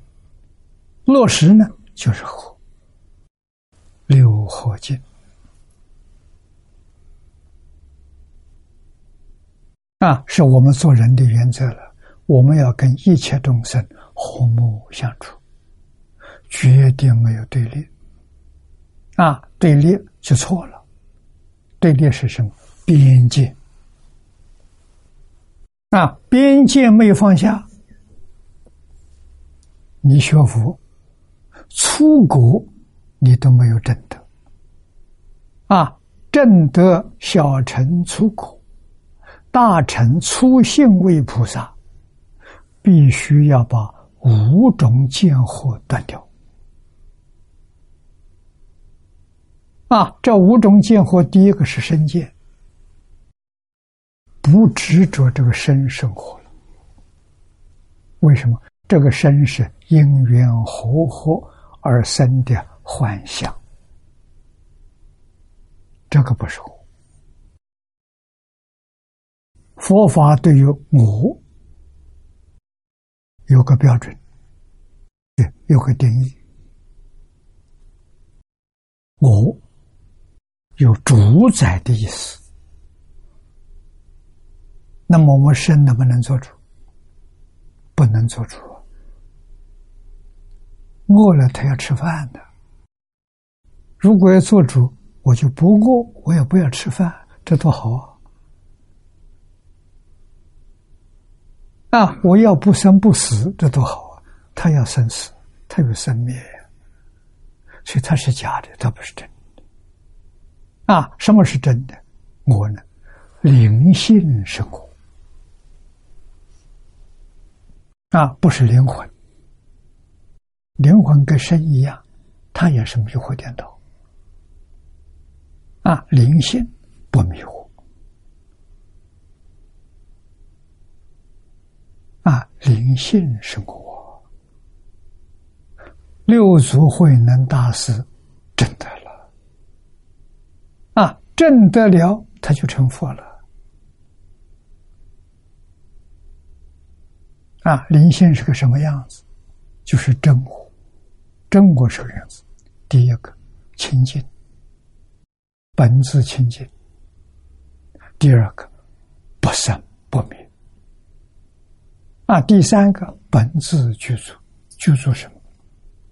落实呢就是和，六合敬。啊，是我们做人的原则了。我们要跟一切众生和睦相处，绝对没有对立。啊，对立就错了。对立是什么？边界。啊，边界没有放下，你学佛出国你都没有证得，啊，证得小乘出国，大乘粗性位菩萨，必须要把五种见惑断掉。啊，这五种见惑，第一个是身见，不执着这个身生活了。为什么？这个身是因缘和合而生的幻象，这个不是佛法对于我有个标准，对，有个定义。我有主宰的意思，那么我们身能不能做主？不能做主。饿了，他要吃饭的。如果要做主，我就不饿，我也不要吃饭，这多好啊！啊，我要不生不死，这多好啊！他要生死，他有生灭，所以他是假的，他不是真的。啊，什么是真的？我呢，灵性是我，啊，不是灵魂。灵魂跟身一样，它也是迷惑颠倒啊！灵性不迷惑啊！灵性是我，六祖慧能大师证得了啊！证得了，他就成佛了啊！灵性是个什么样子？就是真我。真我是个样子，第一个清净，本质清净；第二个不生不灭，啊，第三个本质具足，具足什么？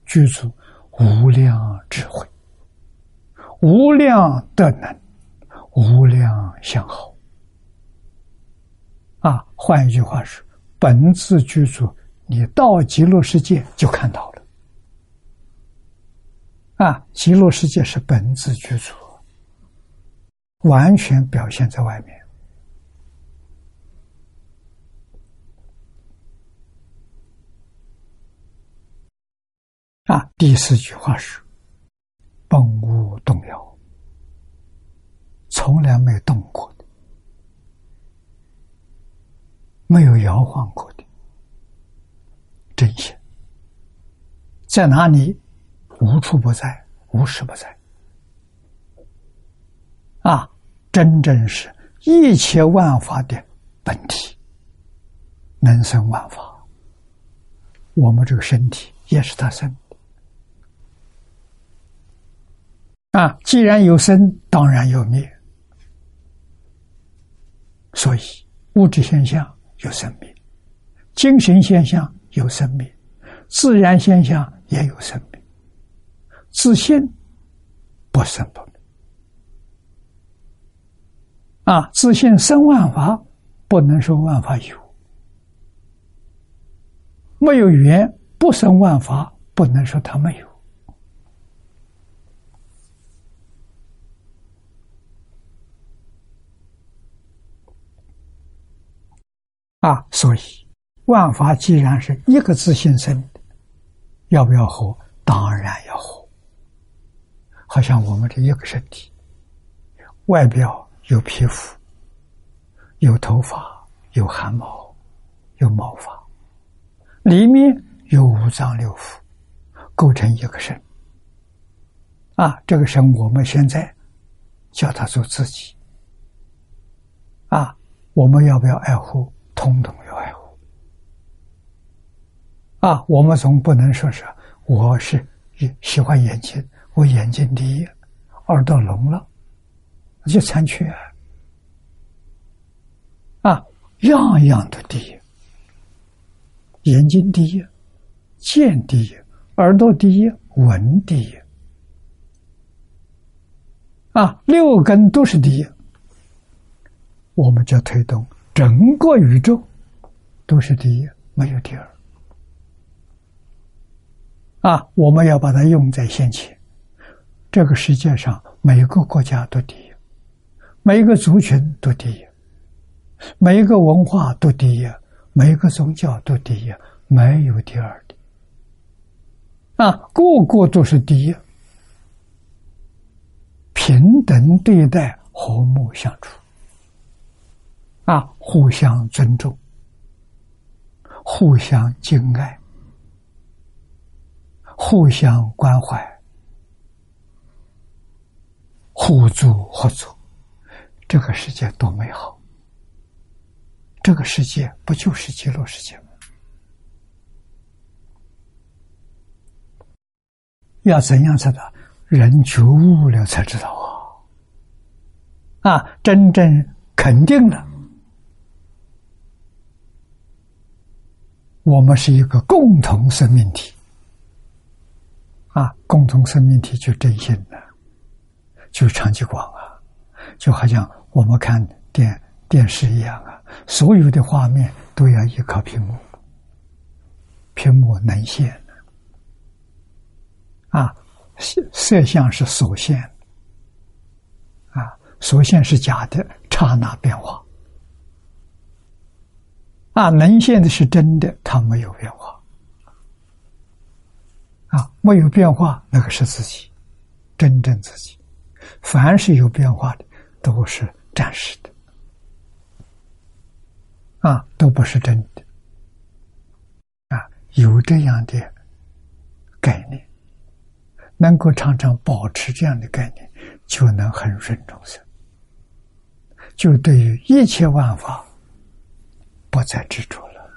具足无量智慧，无量德能，无量相好。啊，换一句话说，本质具足，你到极乐世界就看到了。啊，极乐世界是本自具足，完全表现在外面。啊，第四句话是“本无动摇”，从来没动过的，没有摇晃过的真相，在哪里？无处不在，无时不在，啊，真正是一切万法的本体，能生万法。我们这个身体也是他生的，啊，既然有生，当然有灭，所以物质现象有生命，精神现象有生命，自然现象也有生命。自信不生不灭啊！自信生万法，不能说万法有；没有缘不生万法，不能说它没有啊！所以万法既然是一个自信生的，要不要活？当然要活。好像我们这一个身体，外表有皮肤，有头发，有汗毛，有毛发，里面有五脏六腑，构成一个身。啊，这个身我们现在叫他做自己。啊，我们要不要爱护？通通要爱护。啊，我们总不能说是我是喜欢眼睛。我眼睛第一，耳朵聋了，就残缺啊！样样都第一，眼睛第一，见第一，耳朵第一，闻第一，啊，六根都是第一。我们就推动整个宇宙都是第一，没有第二。啊，我们要把它用在现前。这个世界上每个国家都第一，每一个族群都第一，每一个文化都第一，每一个宗教都第一，没有第二的。啊，个个都是第一，平等对待，和睦相处，啊，互相尊重，互相敬爱。互相关怀，互助合作，这个世界多美好！这个世界不就是极乐世界吗？要怎样才能？人觉悟了才知道啊！啊，真正肯定了，我们是一个共同生命体。啊，共同生命体就真心了，就长期广啊，就好像我们看电电视一样啊，所有的画面都要依靠屏幕，屏幕能现啊，摄摄像是所现，啊，所现是假的，刹那变化，啊，能现的是真的，它没有变化。啊，没有变化，那个是自己，真正自己。凡是有变化的，都是暂时的，啊，都不是真的。啊，有这样的概念，能够常常保持这样的概念，就能很顺众生，就对于一切万法不再执着了。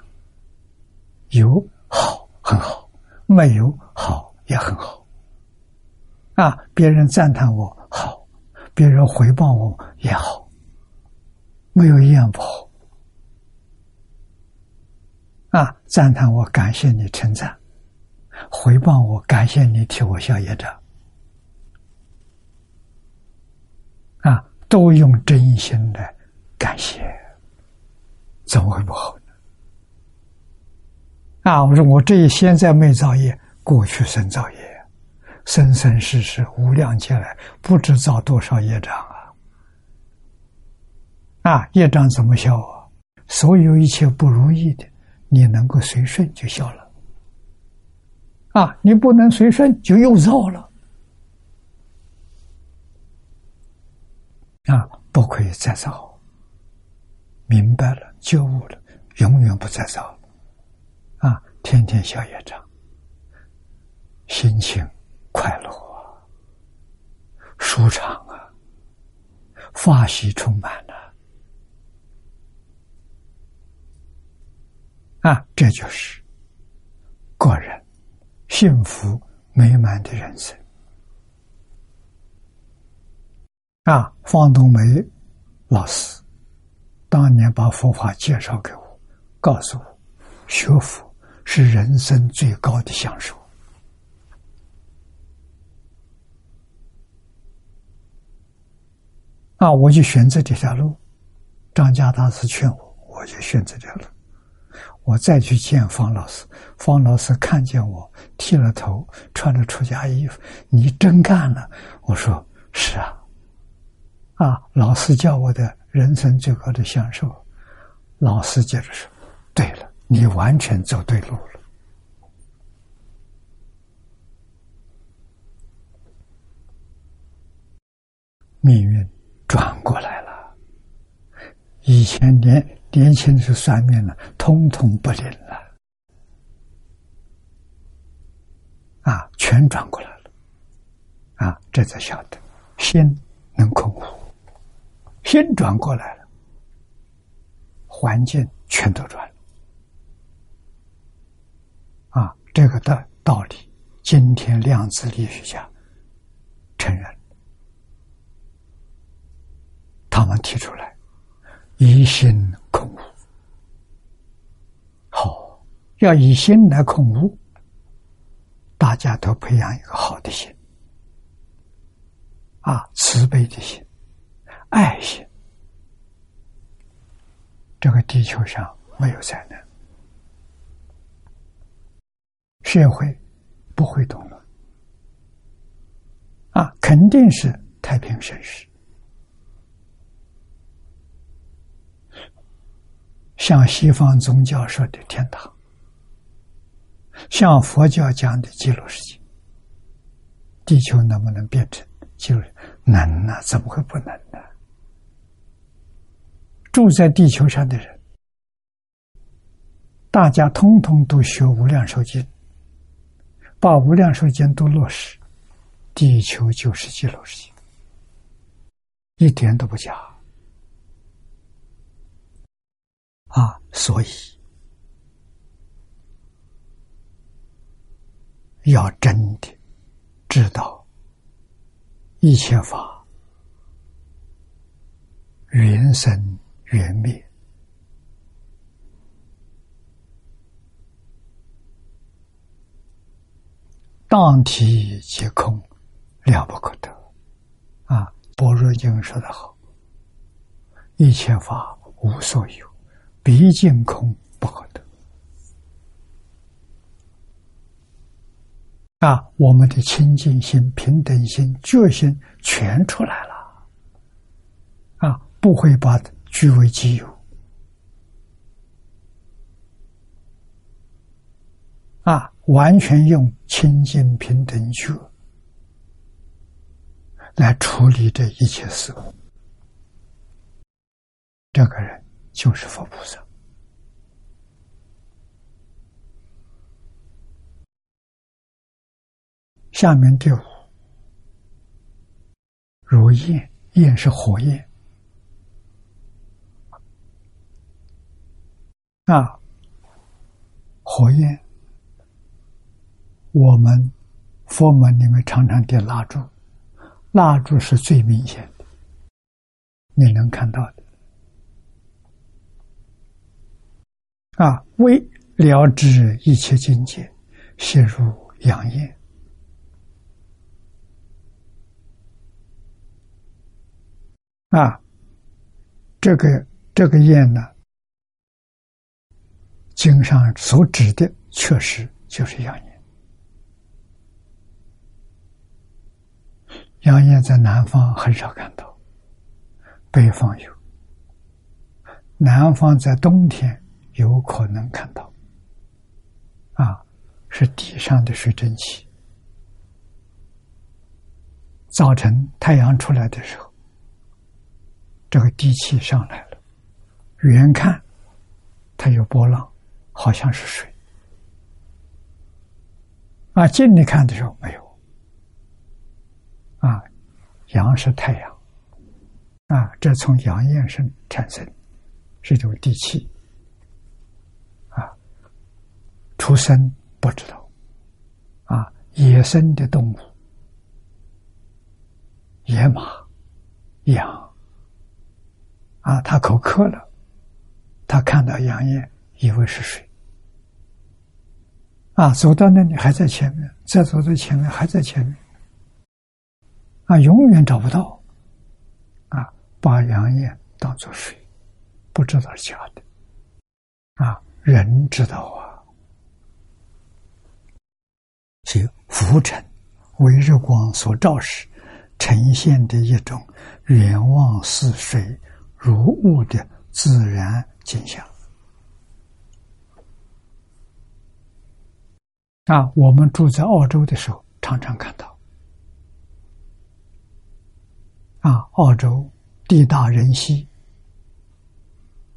有好，很好。没有好也很好，啊！别人赞叹我好，别人回报我也好，没有一样不好。啊！赞叹我，感谢你称赞；回报我，感谢你替我消业障。啊！都用真心的感谢，怎么会不好呢？啊！我说我这一现在没造业，过去生造业，生生世世无量劫来不知造多少业障啊！啊，业障怎么消啊？所有一切不如意的，你能够随顺就消了。啊，你不能随顺就又造了。啊，不可以再造。明白了，觉悟了，永远不再造。啊，天天消业障，心情快乐啊，舒畅啊，发喜充满了啊，这就是个人幸福美满的人生啊。方东梅老师当年把佛法介绍给我，告诉我学佛。是人生最高的享受啊！我就选择这条路。张家大师劝我，我就选择这条路。我再去见方老师，方老师看见我剃了头，穿着出家衣服，你真干了。我说是啊，啊！老师教我的人生最高的享受。老师接着说：“对了。”你完全走对路了，命运转过来了。以前年年轻的时候算命了，通通不灵了，啊，全转过来了，啊，这才晓得心能控无，心转过来了，环境全都转了。啊。这个的道理，今天量子力学家承认，他们提出来，以心空物，好，要以心来控物，大家都培养一个好的心，啊，慈悲的心，爱心，这个地球上没有灾难。社会不会动乱，啊，肯定是太平盛世。像西方宗教说的天堂，像佛教讲的极乐世界，地球能不能变成极乐？能啊，怎么会不能呢？住在地球上的人，大家通通都学无量寿经，把无量寿经都落实，地球就是极乐世界，一点都不假。啊，所以要真的知道一切法缘生缘灭，当体皆空，了不可得。啊，般若经说的好，一切法无所有。毕竟空不可得啊！我们的清净心、平等心、觉心全出来了啊！不会把据为己有啊！完全用清净平等觉来处理这一切事物，这个人。就是佛菩萨。下面第五，如焰，焰是火焰啊，火焰。我们佛门里面常常点蜡烛，蜡烛是最明显的，你能看到的。啊，为了知一切境界，陷入阳焰。啊，这个这个焰呢，经上所指的确实就是阳焰。阳焰在南方很少看到，北方有。南方在冬天。有可能看到，啊，是地上的水蒸气。早晨太阳出来的时候，这个地气上来了，远看它有波浪，好像是水。啊，近的看的时候没有。啊，阳是太阳，啊，这从阳焰生产生，是一种地气啊。出生不知道，啊，野生的动物，野马、羊，啊，它口渴了，它看到羊烟，以为是水，啊，走到那里还在前面，再走到前面还在前面，啊，永远找不到，啊，把羊烟当做水，不知道是假的，啊，人知道啊。即浮尘为日光所照时，呈现的一种远望似水如雾的自然景象。啊，我们住在澳洲的时候，常常看到。啊，澳洲地大人稀，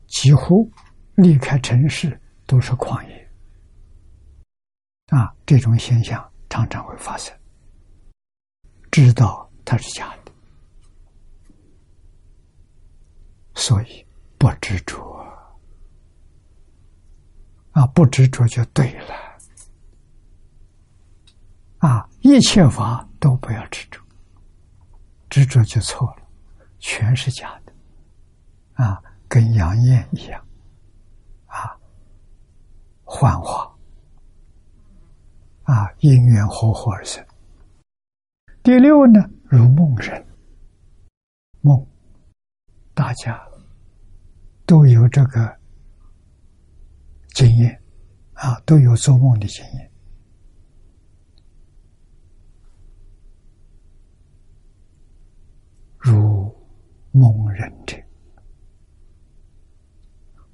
几乎离开城市都是旷野。啊，这种现象常常会发生。知道它是假的，所以不执着。啊，不执着就对了。啊，一切法都不要执着，执着就错了，全是假的。啊，跟杨艳一样，啊，幻化。啊，因缘合合而生。第六呢，如梦人，梦，大家都有这个经验，啊，都有做梦的经验。如梦人者，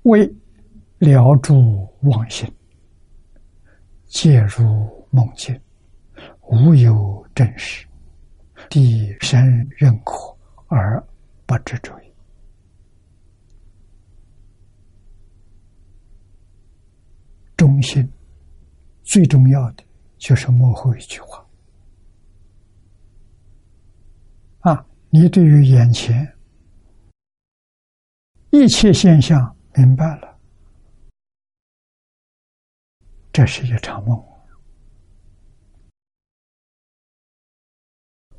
为了诸妄心，皆如梦境，无有真实，地身认可而不知者也。中心最重要的就是幕后一句话。你对于眼前一切现象明白了，这是一场梦，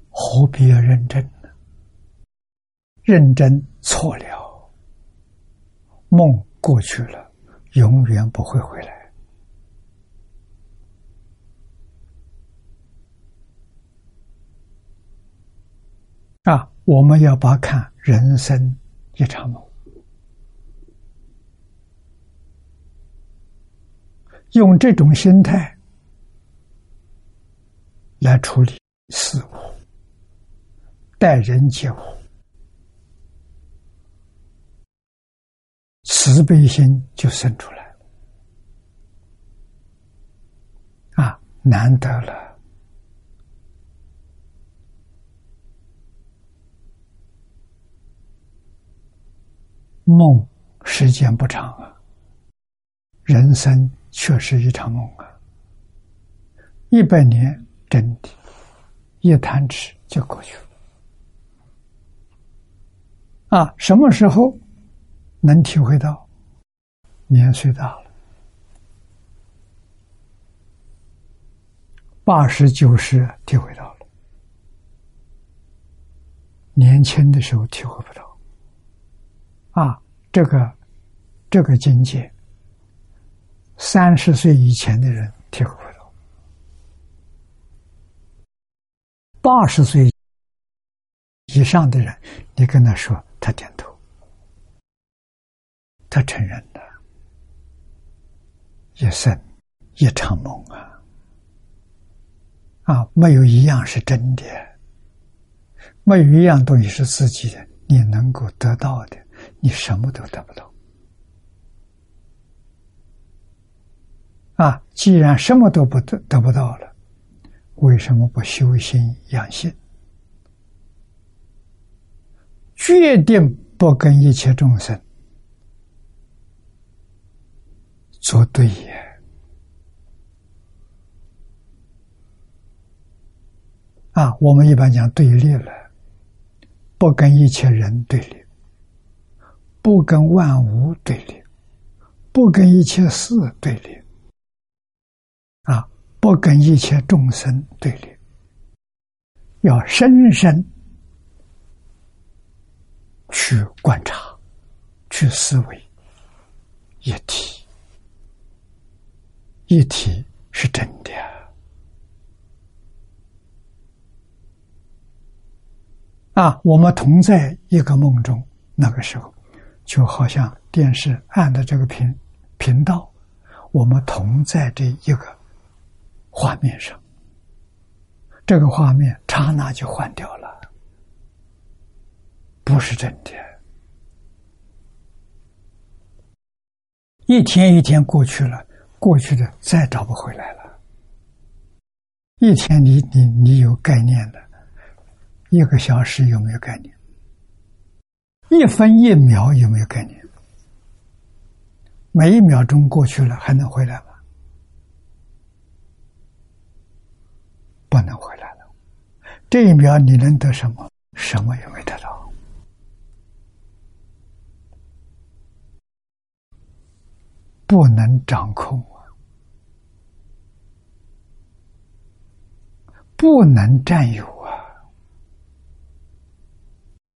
何必要认真呢？认真错了，梦过去了，永远不会回来。啊，我们要把看人生一场梦，用这种心态来处理事物、待人接物，慈悲心就生出来了。啊，难得了。梦时间不长啊，人生却是一场梦啊。一百年真的，一弹指就过去了。啊，什么时候能体会到？年岁大了，八十九十体会到了，年轻的时候体会不到。啊，这个这个境界，三十岁以前的人体会不到，八十岁以上的人，你跟他说，他点头，他承认的，一生一场梦啊，啊，没有一样是真的，没有一样东西是自己的，你能够得到的。你什么都得不到啊！既然什么都不得得不到了，为什么不修心养性，决定不跟一切众生作对也？啊，我们一般讲对立了，不跟一切人对立。不跟万物对立，不跟一切事对立，啊，不跟一切众生对立，要深深去观察，去思维，一体，一体是真的啊！我们同在一个梦中，那个时候。就好像电视按的这个频频道，我们同在这一个画面上，这个画面刹那就换掉了，不是真的。一天一天过去了，过去的再找不回来了。一天你你你有概念的，一个小时有没有概念？一分一秒有没有概念？每一秒钟过去了，还能回来吗？不能回来了。这一秒你能得什么？什么也没得到。不能掌控啊！不能占有。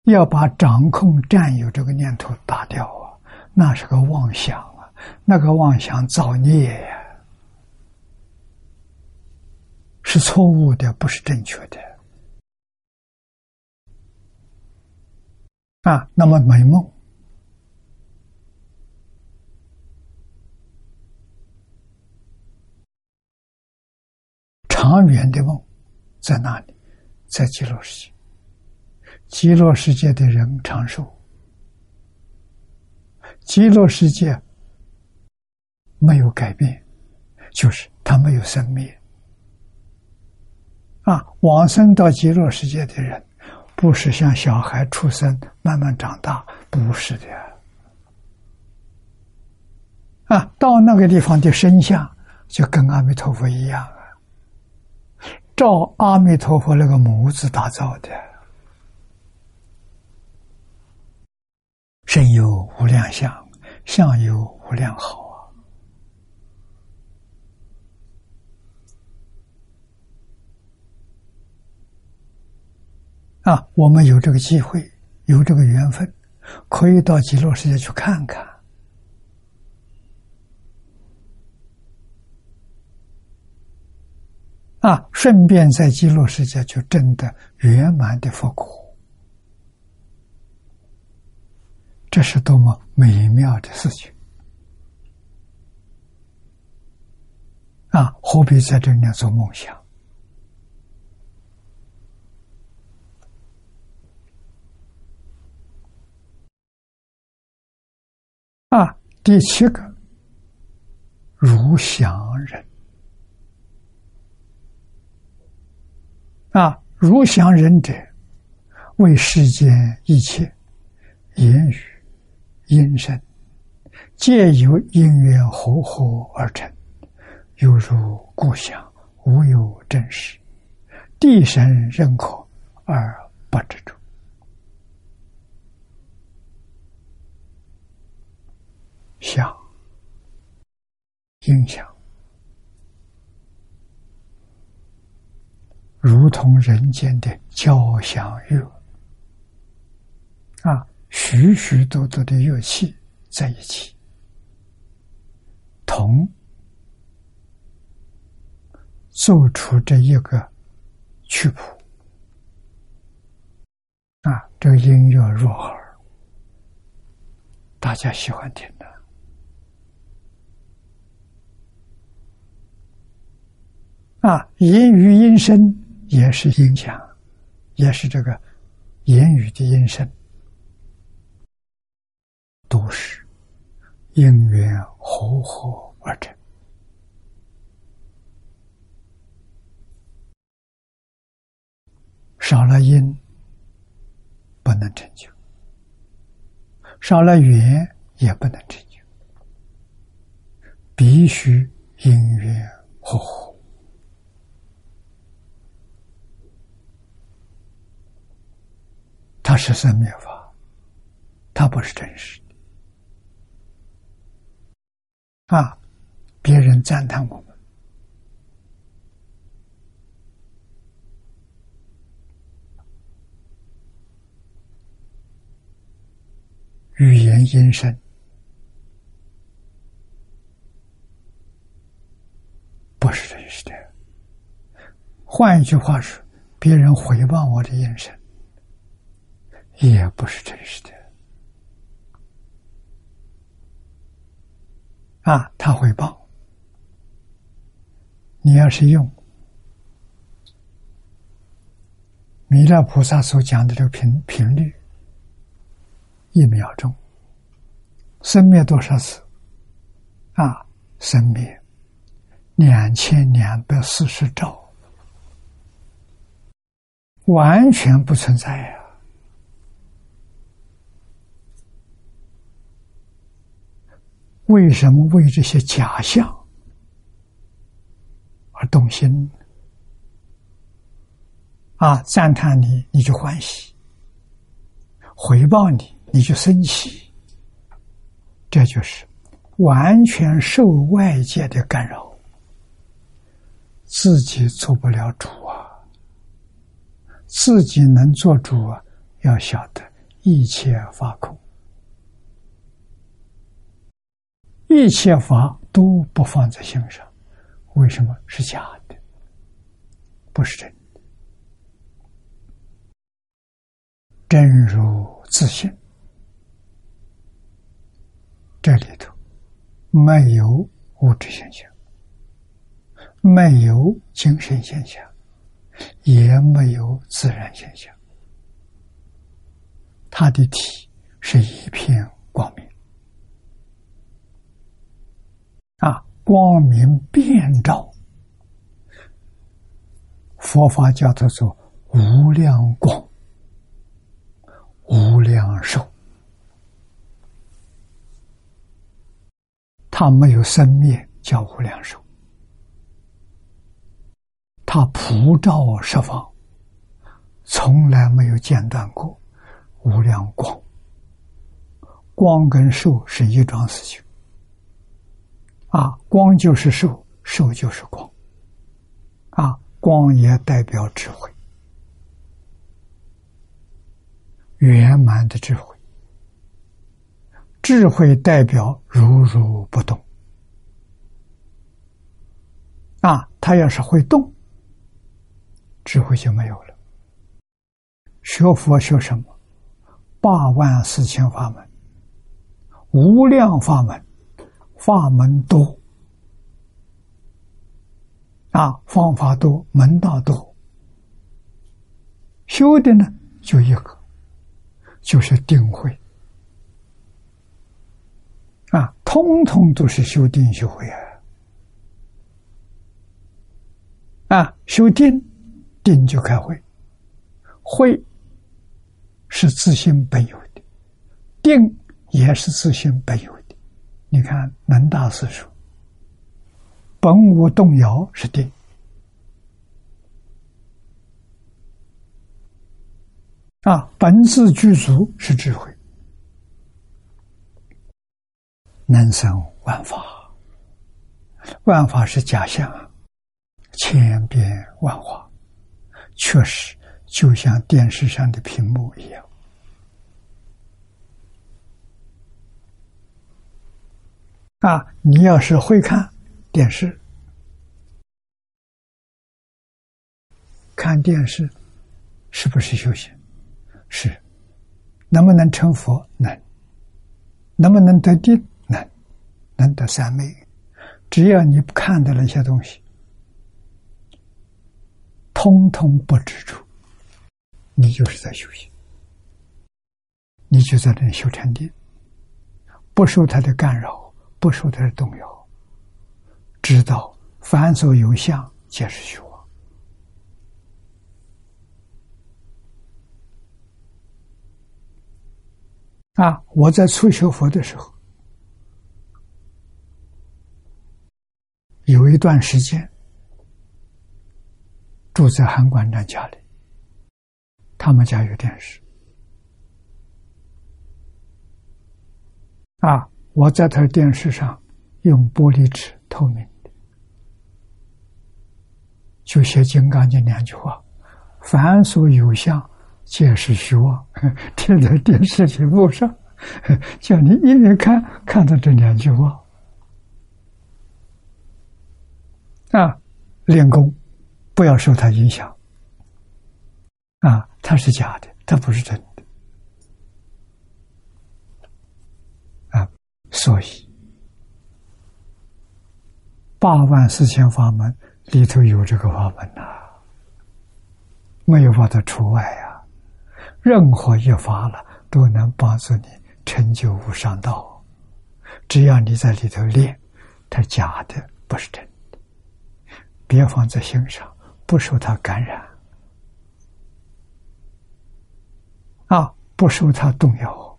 要把掌控、占有这个念头打掉啊，那是个妄想啊，那个妄想造孽呀，是错误的，不是正确的啊。那么美梦，长远的梦在哪里？在极乐世界。极乐世界的人长寿，极乐世界没有改变，就是它没有生灭。啊，往生到极乐世界的人，不是像小孩出生慢慢长大，不是的。啊，到那个地方的身相就跟阿弥陀佛一样啊，照阿弥陀佛那个模子打造的，身有无量相，相有无量好啊！啊，我们有这个机会，有这个缘分，可以到极乐世界去看看。啊，顺便在极乐世界就证得圆满的佛果，这是多么美妙的事情！啊，何必在这里做梦想？啊，第七个，如想人。啊，如想人者，为世间一切言语、音声，皆由因缘和合而成，犹如故乡，无有真实，地神认可而不知足。想，影响。如同人间的交响乐，许许多多的乐器在一起，同奏出这一个曲谱啊，这个音乐入耳，大家喜欢听的啊，言语音声。也是音响，也是这个言语的音声，都是因缘和合而成。少了因，不能成就；少了缘，也不能成就。必须因缘和合。它是生灭法，它不是真实的啊！别人赞叹我们，语言音声不是真实的。换一句话说，别人回报我的眼神。也不是真实的啊！他会报，你要是用弥勒菩萨所讲的这个频频率，一秒钟生灭多少次啊？生灭两千两百四十兆，完全不存在呀！为什么为这些假象而动心？啊，赞叹你，你就欢喜；回报你，你就生气。这就是完全受外界的干扰，自己做不了主啊！自己能做主啊，要晓得一切法空。一切法都不放在心上，为什么是假的？不是真的。真如自信，这里头没有物质现象，没有精神现象，也没有自然现象，它的体是一片光明。啊光明遍照，佛法叫做无量光、无量寿。它没有生灭，叫无量寿；它普照十方，从来没有间断过。无量光，光跟寿是一桩事情。啊，光就是寿，寿就是光。啊，光也代表智慧，圆满的智慧。智慧代表如如不动。啊，他要是会动，智慧就没有了。学佛学什么？八万四千法门，无量法门，法门多啊，方法多，门道多，修的呢就一个，就是定慧啊，通通都是修定修慧啊，啊，修定，定就开会，会。是自信本有的，定也是自信本有的。你看，能大师说：“本无动摇是定，啊，本自具足是智慧，能生万法，万法是假象，千变万化，确实。”就像电视上的屏幕一样，啊！你要是会看电视，看电视是不是修行？是，能不能成佛？能，能不能得定？能，能得三昧。只要你看的那些东西，通通不执着。你就是在修行，你就在这修禅定，不受他的干扰，不受他的动摇，知道凡所有相皆是虚妄。啊！我在初学佛的时候，有一段时间住在韩馆长家里。他们家有电视，啊！我在他电视上用玻璃纸透明的，就写《金刚经》两句话：“凡所有相，皆是虚妄。”贴在电视屏幕上，叫你一眼看看到这两句话，啊！练功，不要受他影响。啊，它是假的，它不是真的。啊，所以八万四千法门里头有这个法门呐，没有把它除外呀。任何一法了，都能帮助你成就无上道。只要你在里头练，它假的不是真的，别放在心上，不受它感染。啊，不受它动摇，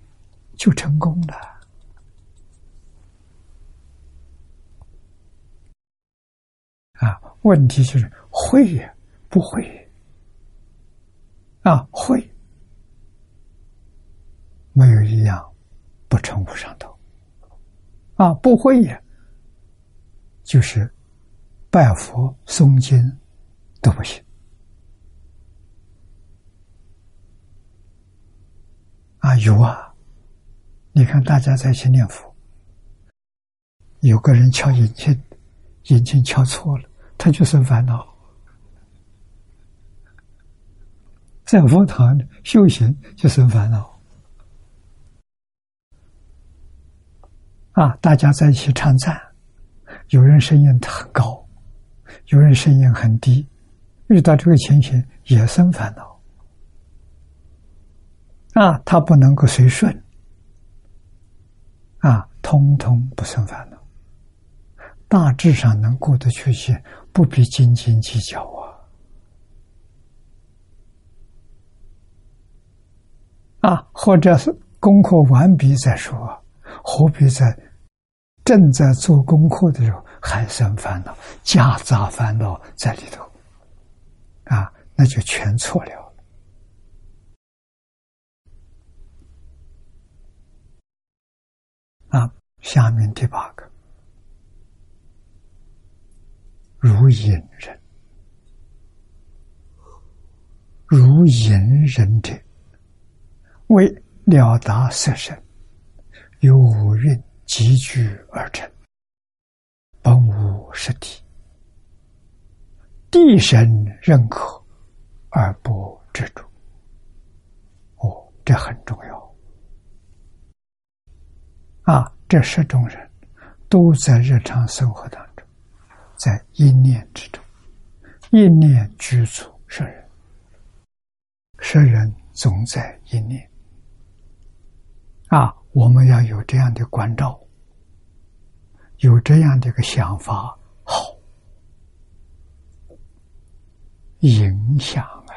就成功了。啊，问题就是会也不会。啊，会没有一样不成无上道。啊，不会也，就是拜佛诵经都不行。啊，有啊！你看，大家在一起念佛，有个人敲引磬，引磬敲错了，他就生烦恼。在佛堂修行就生烦恼。啊，大家在一起唱赞，有人声音很高，有人声音很低，遇到这个情形也生烦恼。啊，他不能够随顺，啊，通通不生烦恼。大致上能过得去些，不必斤斤计较啊！啊，或者是功课完毕再说，何必在正在做功课的时候还生烦恼、夹杂烦恼在里头？啊，那就全错了。啊，下面第八个。如隐人，如隐人者，为了达色身，由五蕴集聚而成，本无实体，地神认可而不执着。哦，这很重要。啊，这十种人都在日常生活当中。在一念之中，一念居住圣人，圣人总在一念。啊，我们要有这样的关照，有这样的一个想法，好，影响啊，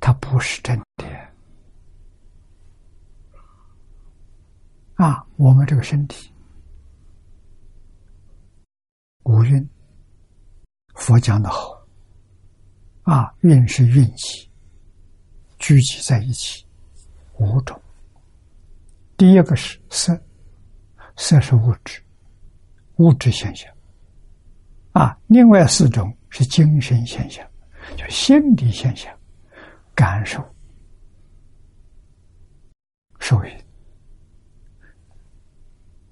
它不是真的。啊，我们这个身体。五蕴，佛讲的好。啊，蕴是运气，聚集在一起，五种。第一个是色，色是物质，物质现象。啊。另外四种是精神现象，就心理现象，感受、受益、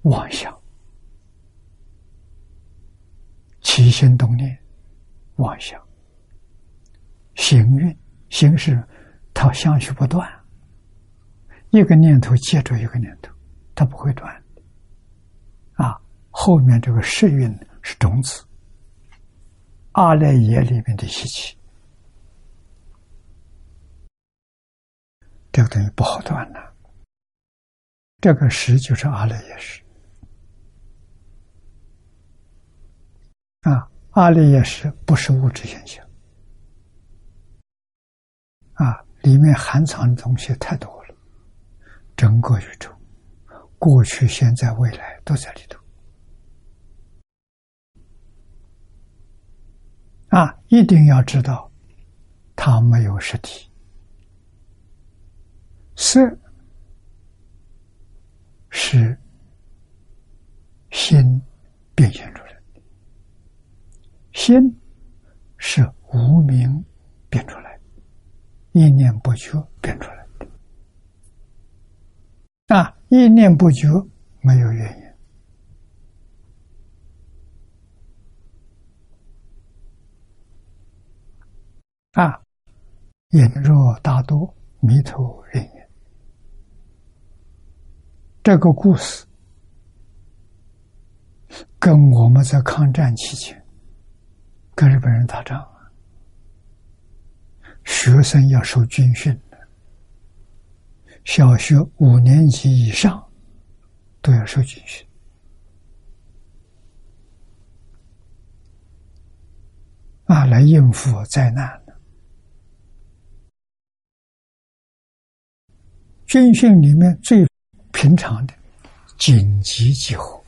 妄想。起心动念、妄想、行运、行事它相续不断，一个念头接着一个念头，它不会断。啊，后面这个世运是种子，阿赖耶里面的习气，这个东西不好断了。这个识就是阿赖耶识。啊，阿赖耶识不是物质现象，啊，里面含藏的东西太多了，整个宇宙，过去、现在、未来都在里头。啊，一定要知道，它没有实体，色是心变现出来。心是无名变出来，一念不觉变出来的。啊，一念不觉没有原因。啊，眼若大多，迷途人也。这个故事跟我们在抗战期间。跟日本人打仗，学生要受军训的，小学五年级以上都要受军训，啊，来应付灾难的。军训里面最平常的紧急集合，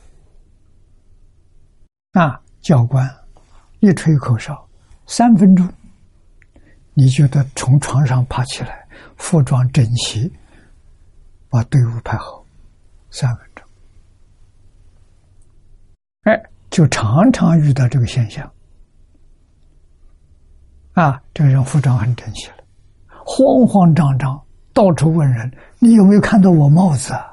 啊，教官。一吹口哨，三分钟，你就得从床上爬起来，服装整齐，把队伍排好，三分钟。哎，就常常遇到这个现象。啊，这个人服装很整齐了，慌慌张张，到处问人：“你有没有看到我帽子啊？”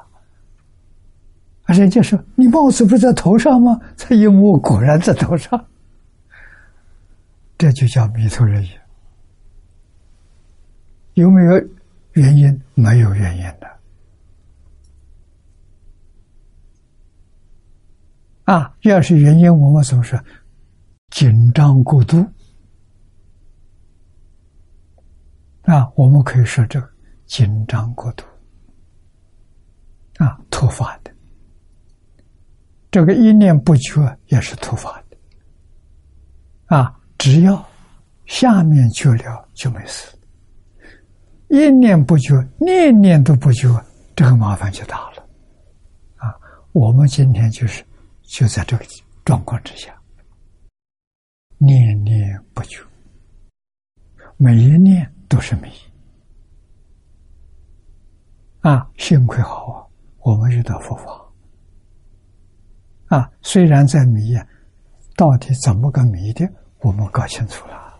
人家说：“你帽子不在头上吗？”他一摸，果然在头上。这就叫迷途人也。有没有原因？没有原因的。啊，要是原因，我们怎么说？紧张过度。啊，我们可以说这个紧张过度。啊，突发的。这个一念不觉也是突发的，只要下面觉了就没事。一念不觉，念念都不觉，这个麻烦就大了。啊，我们今天就是就在这个状况之下，念念不觉，每一念都是迷。啊，幸亏好啊，我们遇到佛法。啊，虽然在迷呀，到底怎么个迷的，我们搞清楚了。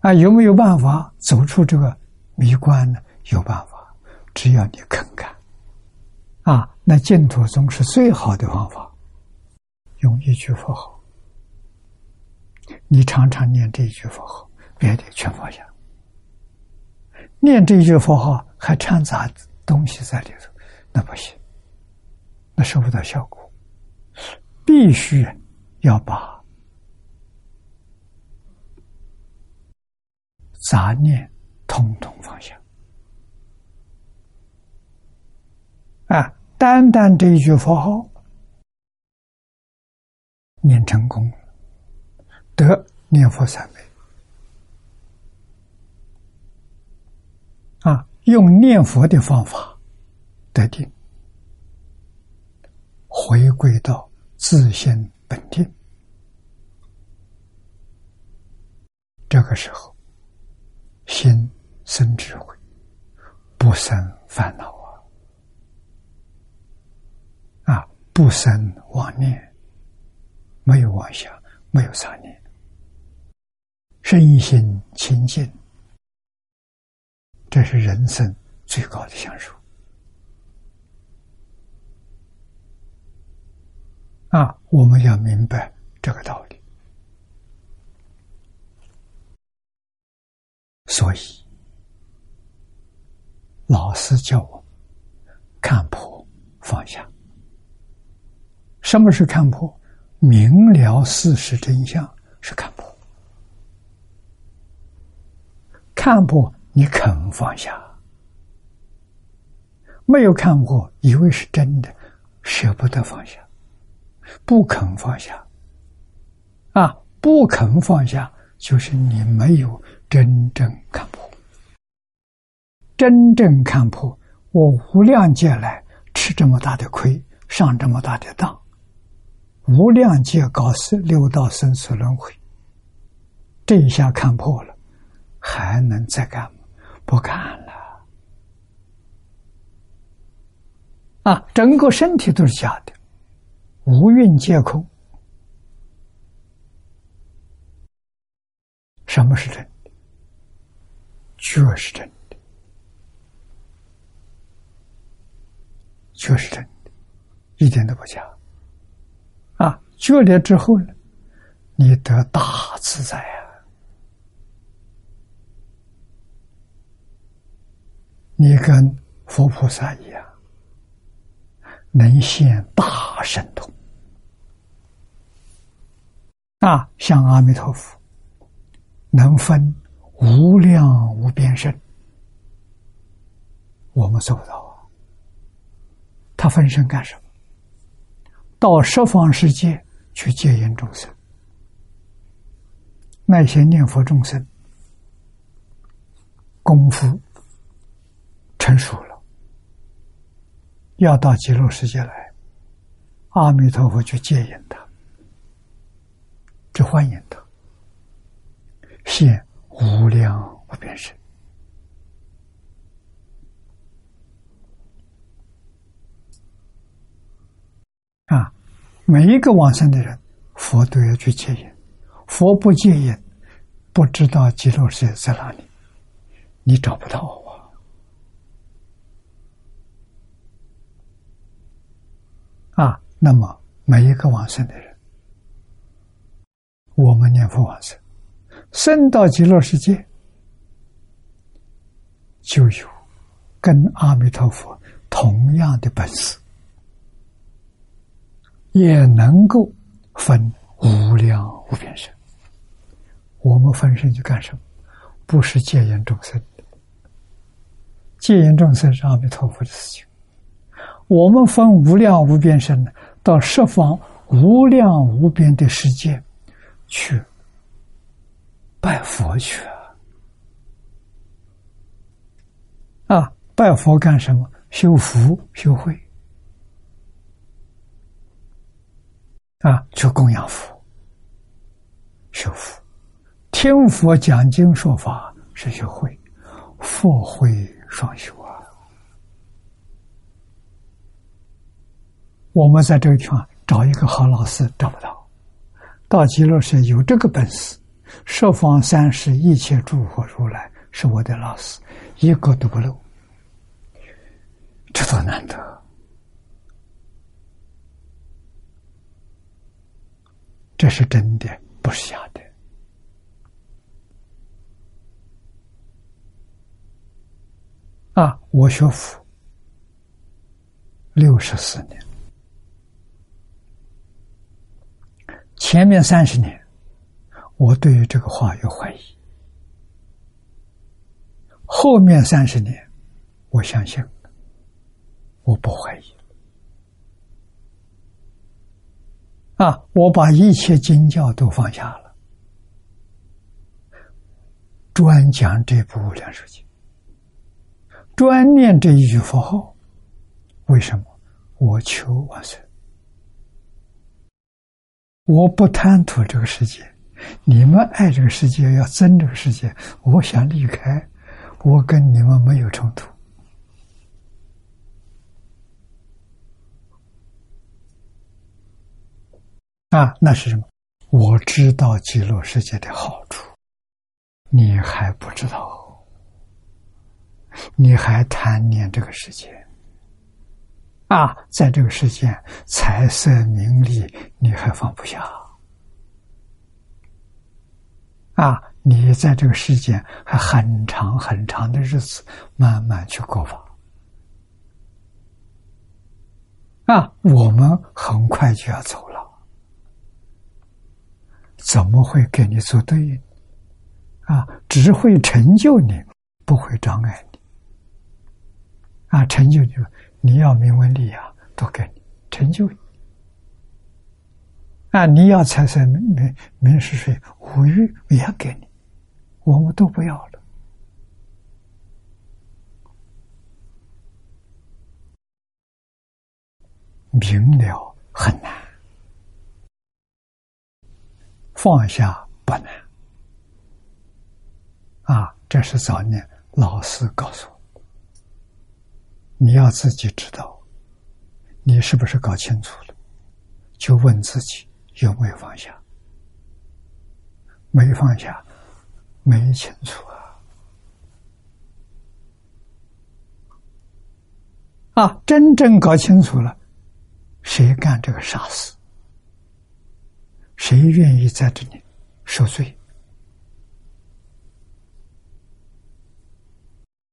啊，有没有办法走出这个迷关呢？有办法，只要你肯干。啊，那净土宗是最好的方法，用一句佛号，你常常念这一句佛号，别的全放下。念这一句佛号还掺杂东西在里头，那不行。那收不到效果，必须要把杂念统统放下。啊，单单这一句佛号念成功，得念佛三昧。啊，用念佛的方法得定。回归到自性本定，这个时候，心生智慧，不生烦恼啊！啊，不生妄念，没有妄想，没有杂念，身心清净，这是人生最高的享受。啊，我们要明白这个道理，所以老师叫我看破放下。什么是看破？明了事实真相是看破。看破，你肯放下；没有看破，以为是真的，舍不得放下。不肯放下，啊，不肯放下，就是你没有真正看破。真正看破，我无量劫来吃这么大的亏，上这么大的当，无量劫搞死六道生死轮回，这一下看破了，还能再干吗？不干了。啊，整个身体都是假的。无蕴皆空，什么是真的？觉是真的，觉是真的，一点都不假。啊，觉了之后呢，你得大自在啊！你跟佛菩萨一样，能现大神通。啊，像阿弥陀佛，能分无量无边身，我们做不到啊。他分身干什么？到十方世界去接引众生。那些念佛众生功夫成熟了，要到极乐世界来，阿弥陀佛去接引他。去欢迎他，现无量无边身啊！每一个往生的人，佛都要去接引。佛不接引，不知道极乐世界在哪里，你找不到啊！啊，那么每一个往生的人。我们念佛往生，生到极乐世界，就有跟阿弥陀佛同样的本事，也能够分无量无边身。我们分身去干什么？不是戒严众生，戒严众生是阿弥陀佛的事情，我们分无量无边身到十方无量无边的世界去拜佛去啊！啊，拜佛干什么？修福修慧啊，去供养佛修福，听佛讲经说法是修慧，佛慧双修啊。我们在这个地方找一个好老师找不到，到极乐世有这个本事，十方三世一切诸佛如来是我的老师，一个都不漏。这多难得！这是真的，不是假的。啊，我学佛六十四年，前面三十年，我对于这个话有怀疑；后面三十年，我相信。我不怀疑啊！我把一切经教都放下了，专讲这部《两书经》，专念这一句佛号。为什么？我求万岁，我不贪图这个世界。你们爱这个世界，要争这个世界，我想离开，我跟你们没有冲突。啊，那是什么？我知道极乐世界的好处，你还不知道，你还贪恋这个世界。啊，在这个世界，财色名利，你还放不下。啊，你在这个世间还很长很长的日子，慢慢去过法。啊，我们很快就要走了。怎么会给你做对？啊，只会成就你，不会障碍你。啊，成就你，你要名闻利养都给你成就你。啊，你要财色名名食睡五欲也给你，我们都不要了。明了很难。放下不难啊！这是早年老师告诉我，你要自己知道，你是不是搞清楚了？就问自己有没有放下？没放下，没清楚啊！啊，真正搞清楚了，谁干这个傻事？谁愿意在这里受罪？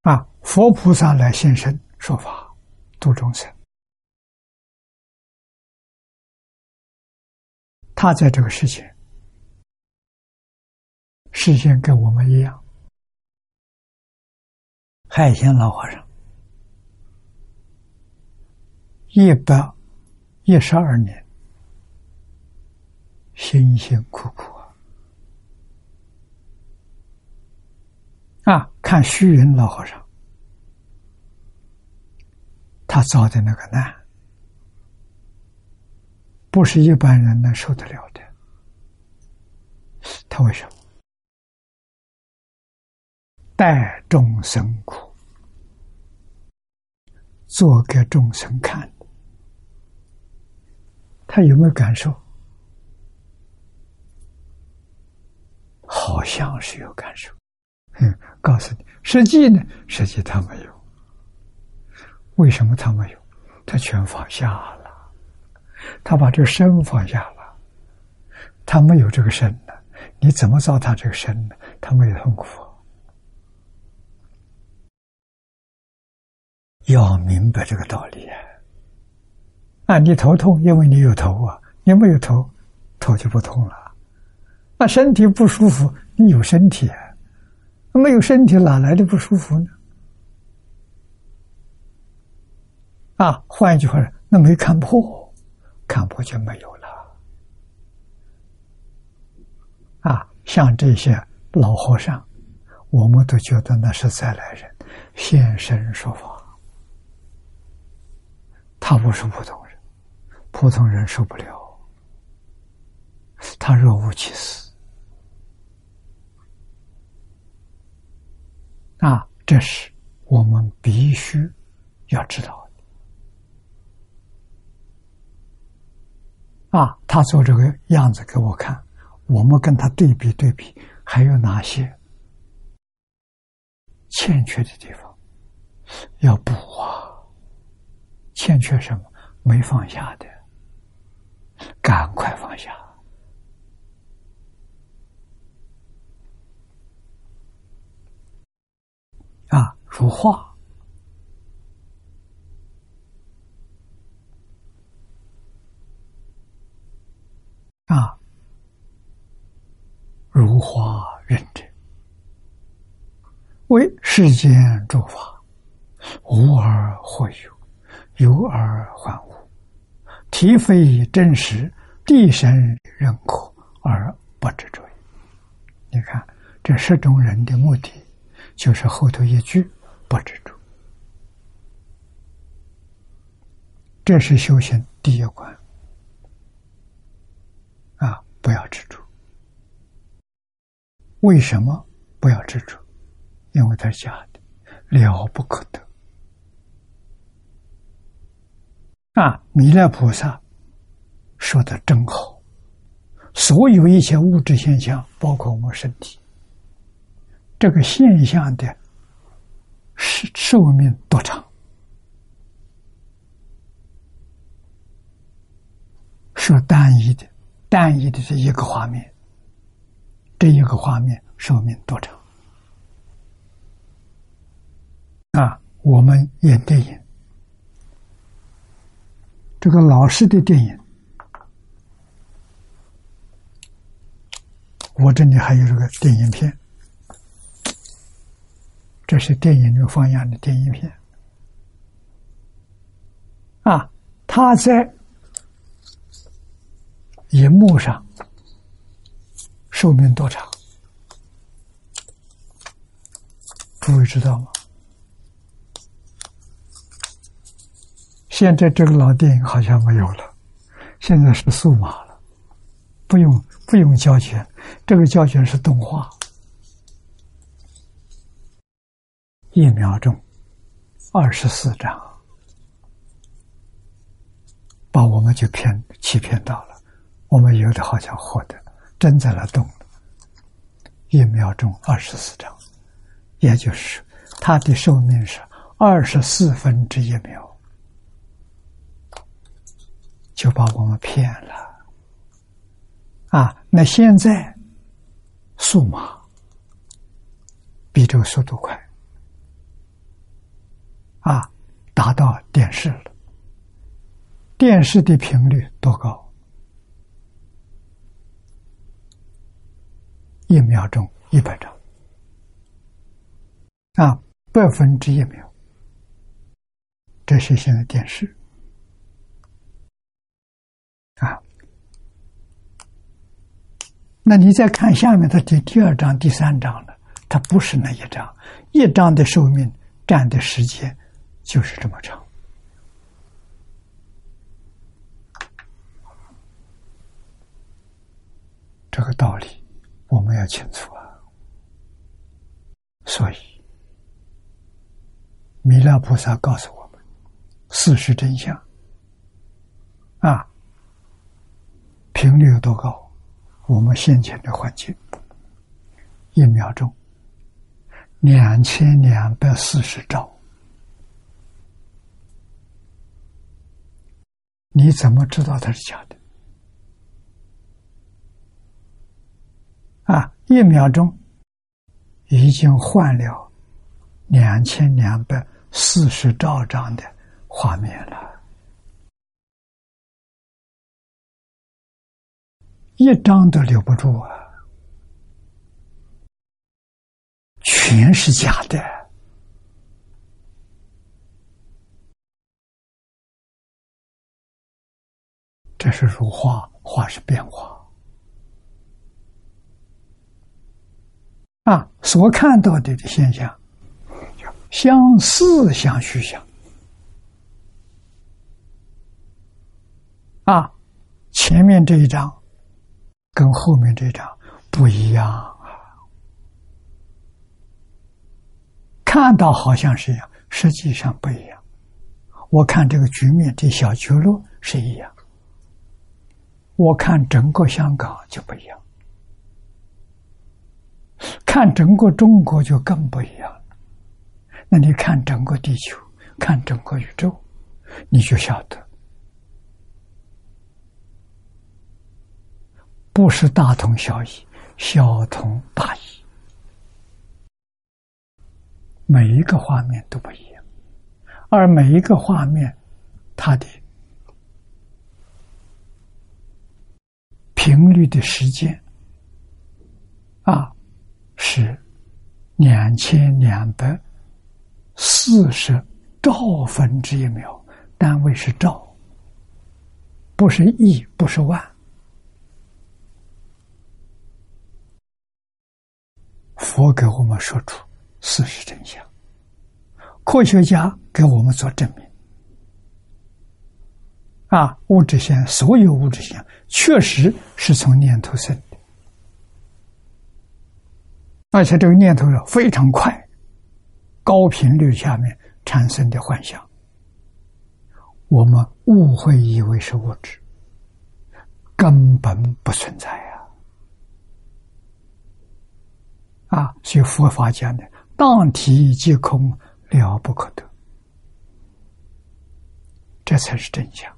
啊！佛菩萨来现身说法度众生，他在这个世界，视线跟我们一样。海鲜老和尚一百一十二年。辛辛苦苦啊！啊，看虚云老和尚，他遭的那个难，不是一般人能受得了的。他为什么带众生苦，做给众生看？他有没有感受？好像是有感受，嗯，告诉你，实际呢，实际他没有。为什么他没有？他全放下了，他把这个身放下了，他没有这个身了，你怎么造他这个身呢？他没有痛苦。要明白这个道理啊！啊，你头痛，因为你有头啊，你没有头，头就不痛了。那身体不舒服，你有身体啊，没有身体哪来的不舒服呢？啊，换一句话说，那没看破，看破就没有了。啊，像这些老和尚，我们都觉得那是再来人现身说法，他不是普通人，普通人受不了，他若无其事。啊，这是我们必须要知道的。啊，他做这个样子给我看，我们跟他对比对比，还有哪些欠缺的地方要补啊？欠缺什么？没放下的，赶快放下。啊，如画啊，如花认真，为世间诸法无而或有，有而还无，体非真实，地神认可而不执着。你看，这十种人的目的。就是后头一句不执着，这是修行第一关！不要执着。为什么不要执着？因为它是假的，了不可得啊！弥勒菩萨说的真好，所有一切物质现象，包括我们身体。这个现象的寿寿命多长？是单一的，单一的这一个画面，这一个画面寿命多长？啊，我们演电影，这个老式的电影，我这里还有这个电影片。这是电影里放样的电影片啊，他在荧幕上寿命多长？诸位知道吗？现在这个老电影好像没有了，现在是数码了，不用不用胶卷，这个胶卷是动画。一秒钟，二十四张，把我们就骗欺骗到了。我们有的好像活的，真在那动。一秒钟二十四张，也就是它的寿命是二十四分之一秒，就把我们骗了。啊，那现在数码比这个速度快。啊，达到电视了。电视的频率多高？一秒钟一百张，啊，百分之一秒。这是现在电视啊。那你再看下面的第第二章、第三章了，它不是那一章，一章的寿命占的时间。就是这么长，这个道理我们要清楚啊。所以，弥勒菩萨告诉我们事实真相啊，频率有多高？我们先前的环境，一秒钟两千两百四十兆。你怎么知道它是假的？啊，一秒钟已经换了两千两百四十兆张的画面了，一张都留不住啊，全是假的。这是如画，画是变化。啊，所看到的的现象，相似相虚相。啊，前面这一章跟后面这一章不一样啊，看到好像是一样，实际上不一样。我看这个局面，这小角落是一样，我看整个香港就不一样。看整个中国就更不一样。那你看整个地球，看整个宇宙，你就晓得，不是大同小异，小同大异。每一个画面都不一样，而每一个画面，它的频率的时间啊。是两千两百四十兆分之一秒，单位是兆，不是亿，不是万。佛给我们说出事实真相，科学家给我们做证明。啊，物质线，所有物质线确实是从念头生。而且这个念头是非常快，高频率下面产生的幻想，我们误会以为是物质，根本不存在啊！啊，所以佛法讲的“当体即空，了不可得”，这才是真相。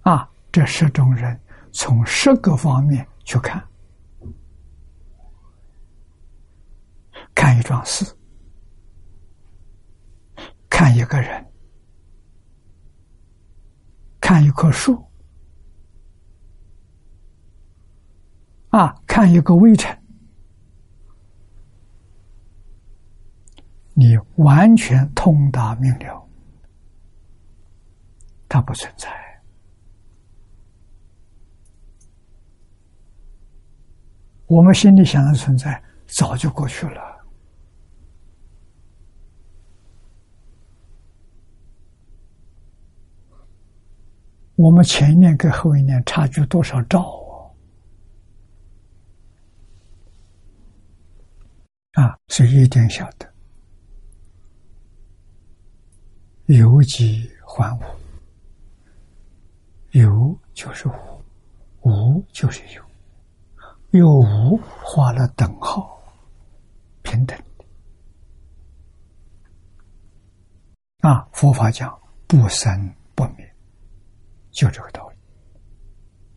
啊，这十种人。从十个方面去看，看一桩事，看一个人，看一棵树，啊，看一个微尘，你完全通达明了，它不存在。我们心里想的存在，早就过去了。我们前一年跟后一年差距多少兆啊？啊，所以一定晓得，有即还无，有就是无，无就是有。有无画了等号，平等的啊！佛法讲不生不灭，就这个道理。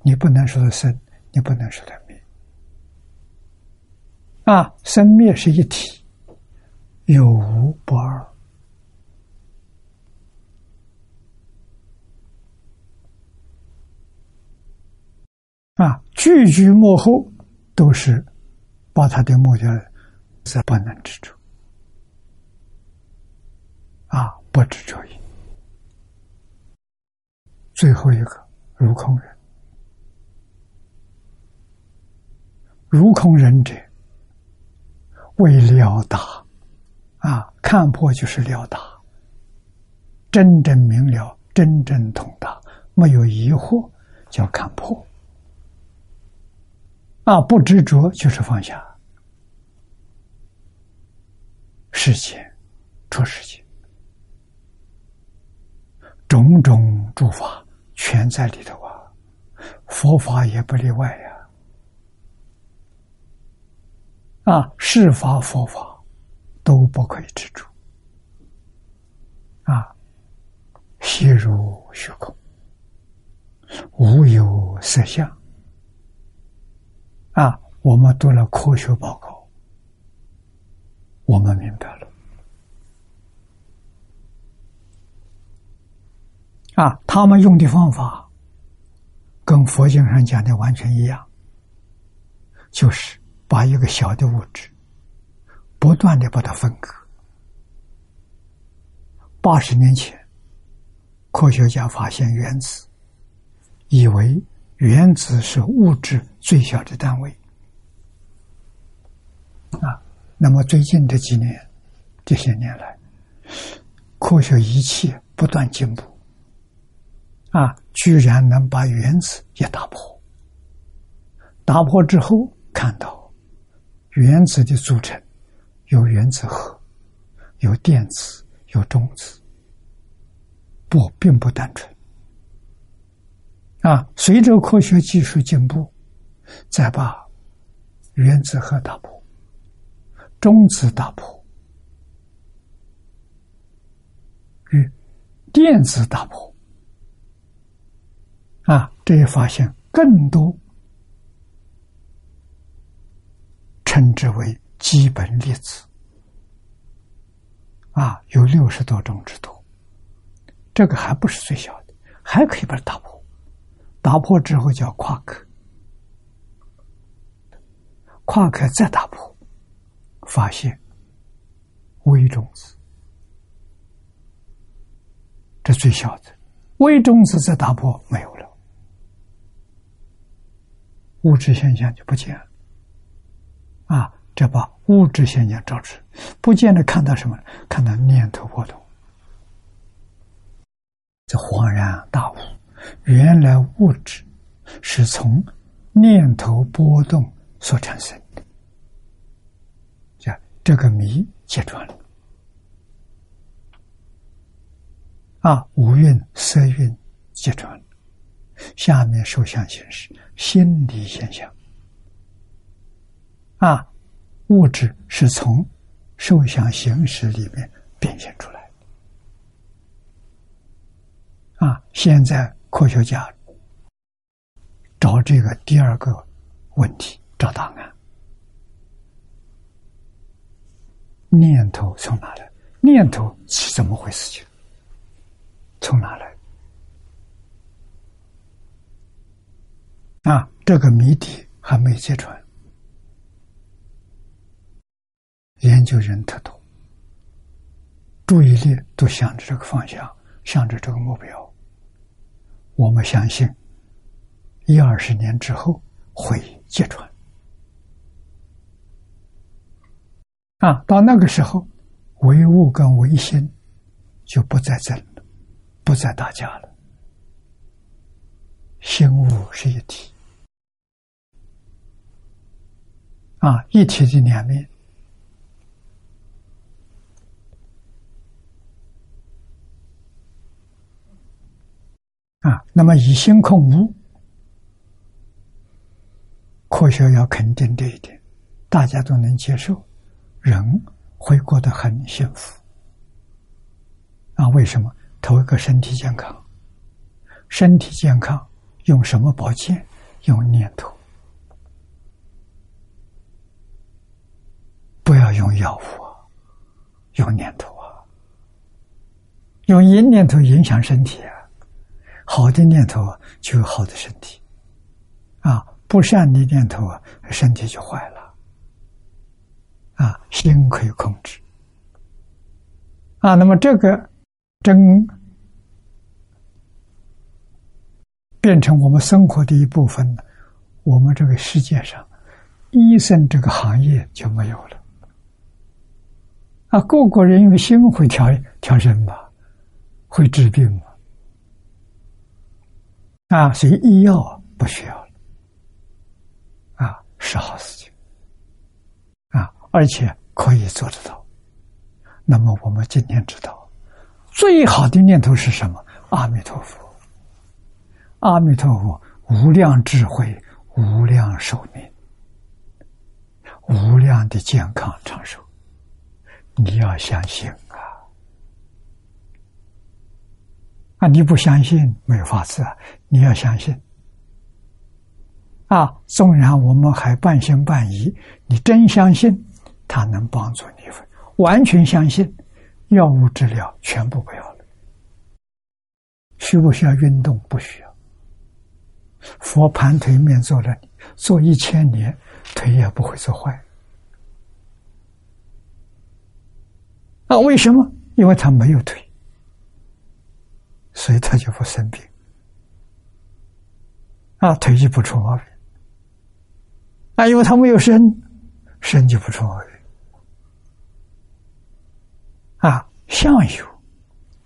你不能说的生，你不能说的灭啊！生灭是一体，有无不二啊！句句幕后。都是把他的目标是不能执着。啊，不执着于最后一个如空人，如空人者为了达。啊，看破就是了达，真正明了，真正通达，没有疑惑，叫看破。啊，不执着就是放下，世间出世间，种种诸法全在里头啊，佛法也不例外呀。啊，是法佛法都不可以执着，啊，悉如虚空，无有色相。我们读了科学报告，我们明白了。啊，他们用的方法跟佛经上讲的完全一样，就是把一个小的物质不断的把它分割。八十年前科学家发现原子，以为原子是物质最小的单位。啊，那么最近这几年，这些年来，科学仪器不断进步，啊，居然能把原子也打破。打破之后，看到原子的组成有原子核，有电子，有中子，不，并不单纯。啊，随着科学技术进步，再把原子核打破。中子打破与电子打破啊，这些发现更多称之为基本粒子啊，有六十多种之多。这个还不是最小的，还可以把它打破。打破之后叫夸克，夸克再打破。发现微中子，这最小的微中子再打破没有了，物质现象就不见了。啊，这把物质现象照出，不见得看到什么？看到念头波动，这恍然大悟，原来物质是从念头波动所产生。这个谜揭穿了啊！五蕴色蕴揭穿了，下面受想行识心理现象啊，物质是从受想行识里面变现出来啊！现在科学家找这个第二个问题找答案。念头从哪来？念头是怎么回事？情从哪来？啊，这个谜底还没揭穿。研究人特多，注意力都向着这个方向，向着这个目标。我们相信，一二十年之后会揭穿。啊，到那个时候，唯物跟唯心就不再争了，不再打架了。心物是一体，啊，一体的两面。啊，那么以心控物，科学要肯定这一点，大家都能接受。人会过得很幸福啊？为什么？头一个身体健康，身体健康用什么保健？用念头，不要用药物啊，用念头啊，用阴念头影响身体啊，好的念头就有好的身体啊，不善的念头啊身体就坏了。啊，心可以控制啊。那么这个真变成我们生活的一部分了，我们这个世界上医生这个行业就没有了啊。个个人用心会调调身吧，会治病嘛啊，所以医药不需要了啊，是好事情。而且可以做得到。那么我们今天知道，最好的念头是什么？阿弥陀佛，阿弥陀佛，无量智慧，无量寿命，无量的健康长寿。你要相信啊！啊，你不相信没有法子啊！你要相信啊！纵然我们还半信半疑，你真相信。它能帮助你，完全相信，药物治疗全部不要了。需不需要运动？不需要。佛盘腿面坐着，坐一千年，腿也不会坐坏。啊，为什么？因为他没有腿，所以他就不生病，啊，腿就不出毛病，啊，因为他没有身，身就不出毛病，啊，相由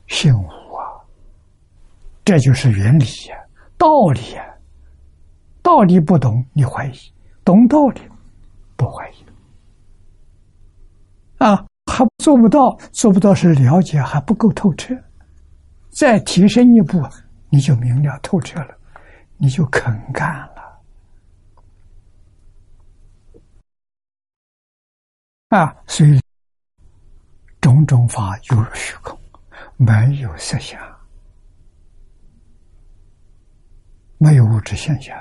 心无啊，这就是原理呀，道理呀，道理不懂你怀疑，懂道理不怀疑，啊，还做不到，做不到是了解还不够透彻。再提升一步，你就明了透彻了，你就肯干了。啊，所以种种法犹如虚空，没有色相，没有物质现象。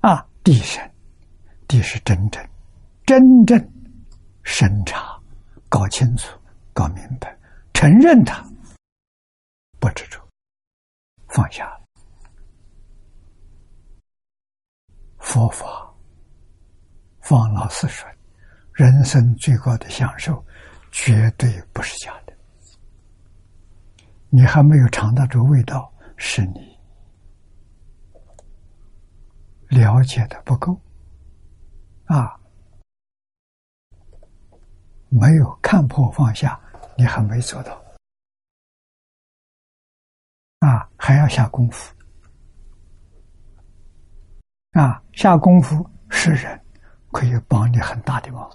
啊，地神，地是真正、真正审查、搞清楚、搞明白。承认它，不执着，放下。佛法，方老师说，人生最高的享受，绝对不是假的。你还没有尝到这味道，是你了解的不够，啊，没有看破放下。你还没做到啊，还要下功夫啊！下功夫是人可以帮你很大的忙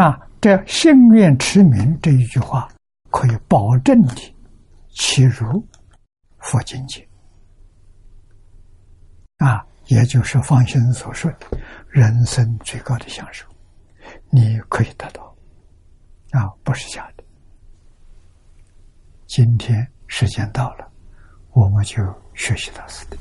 啊！这“心愿持名”这一句话可以保证你其如佛境界啊，也就是方先生所说的人生最高的享受，你可以得到。啊，不是假的。今天时间到了，我们就学习到此地。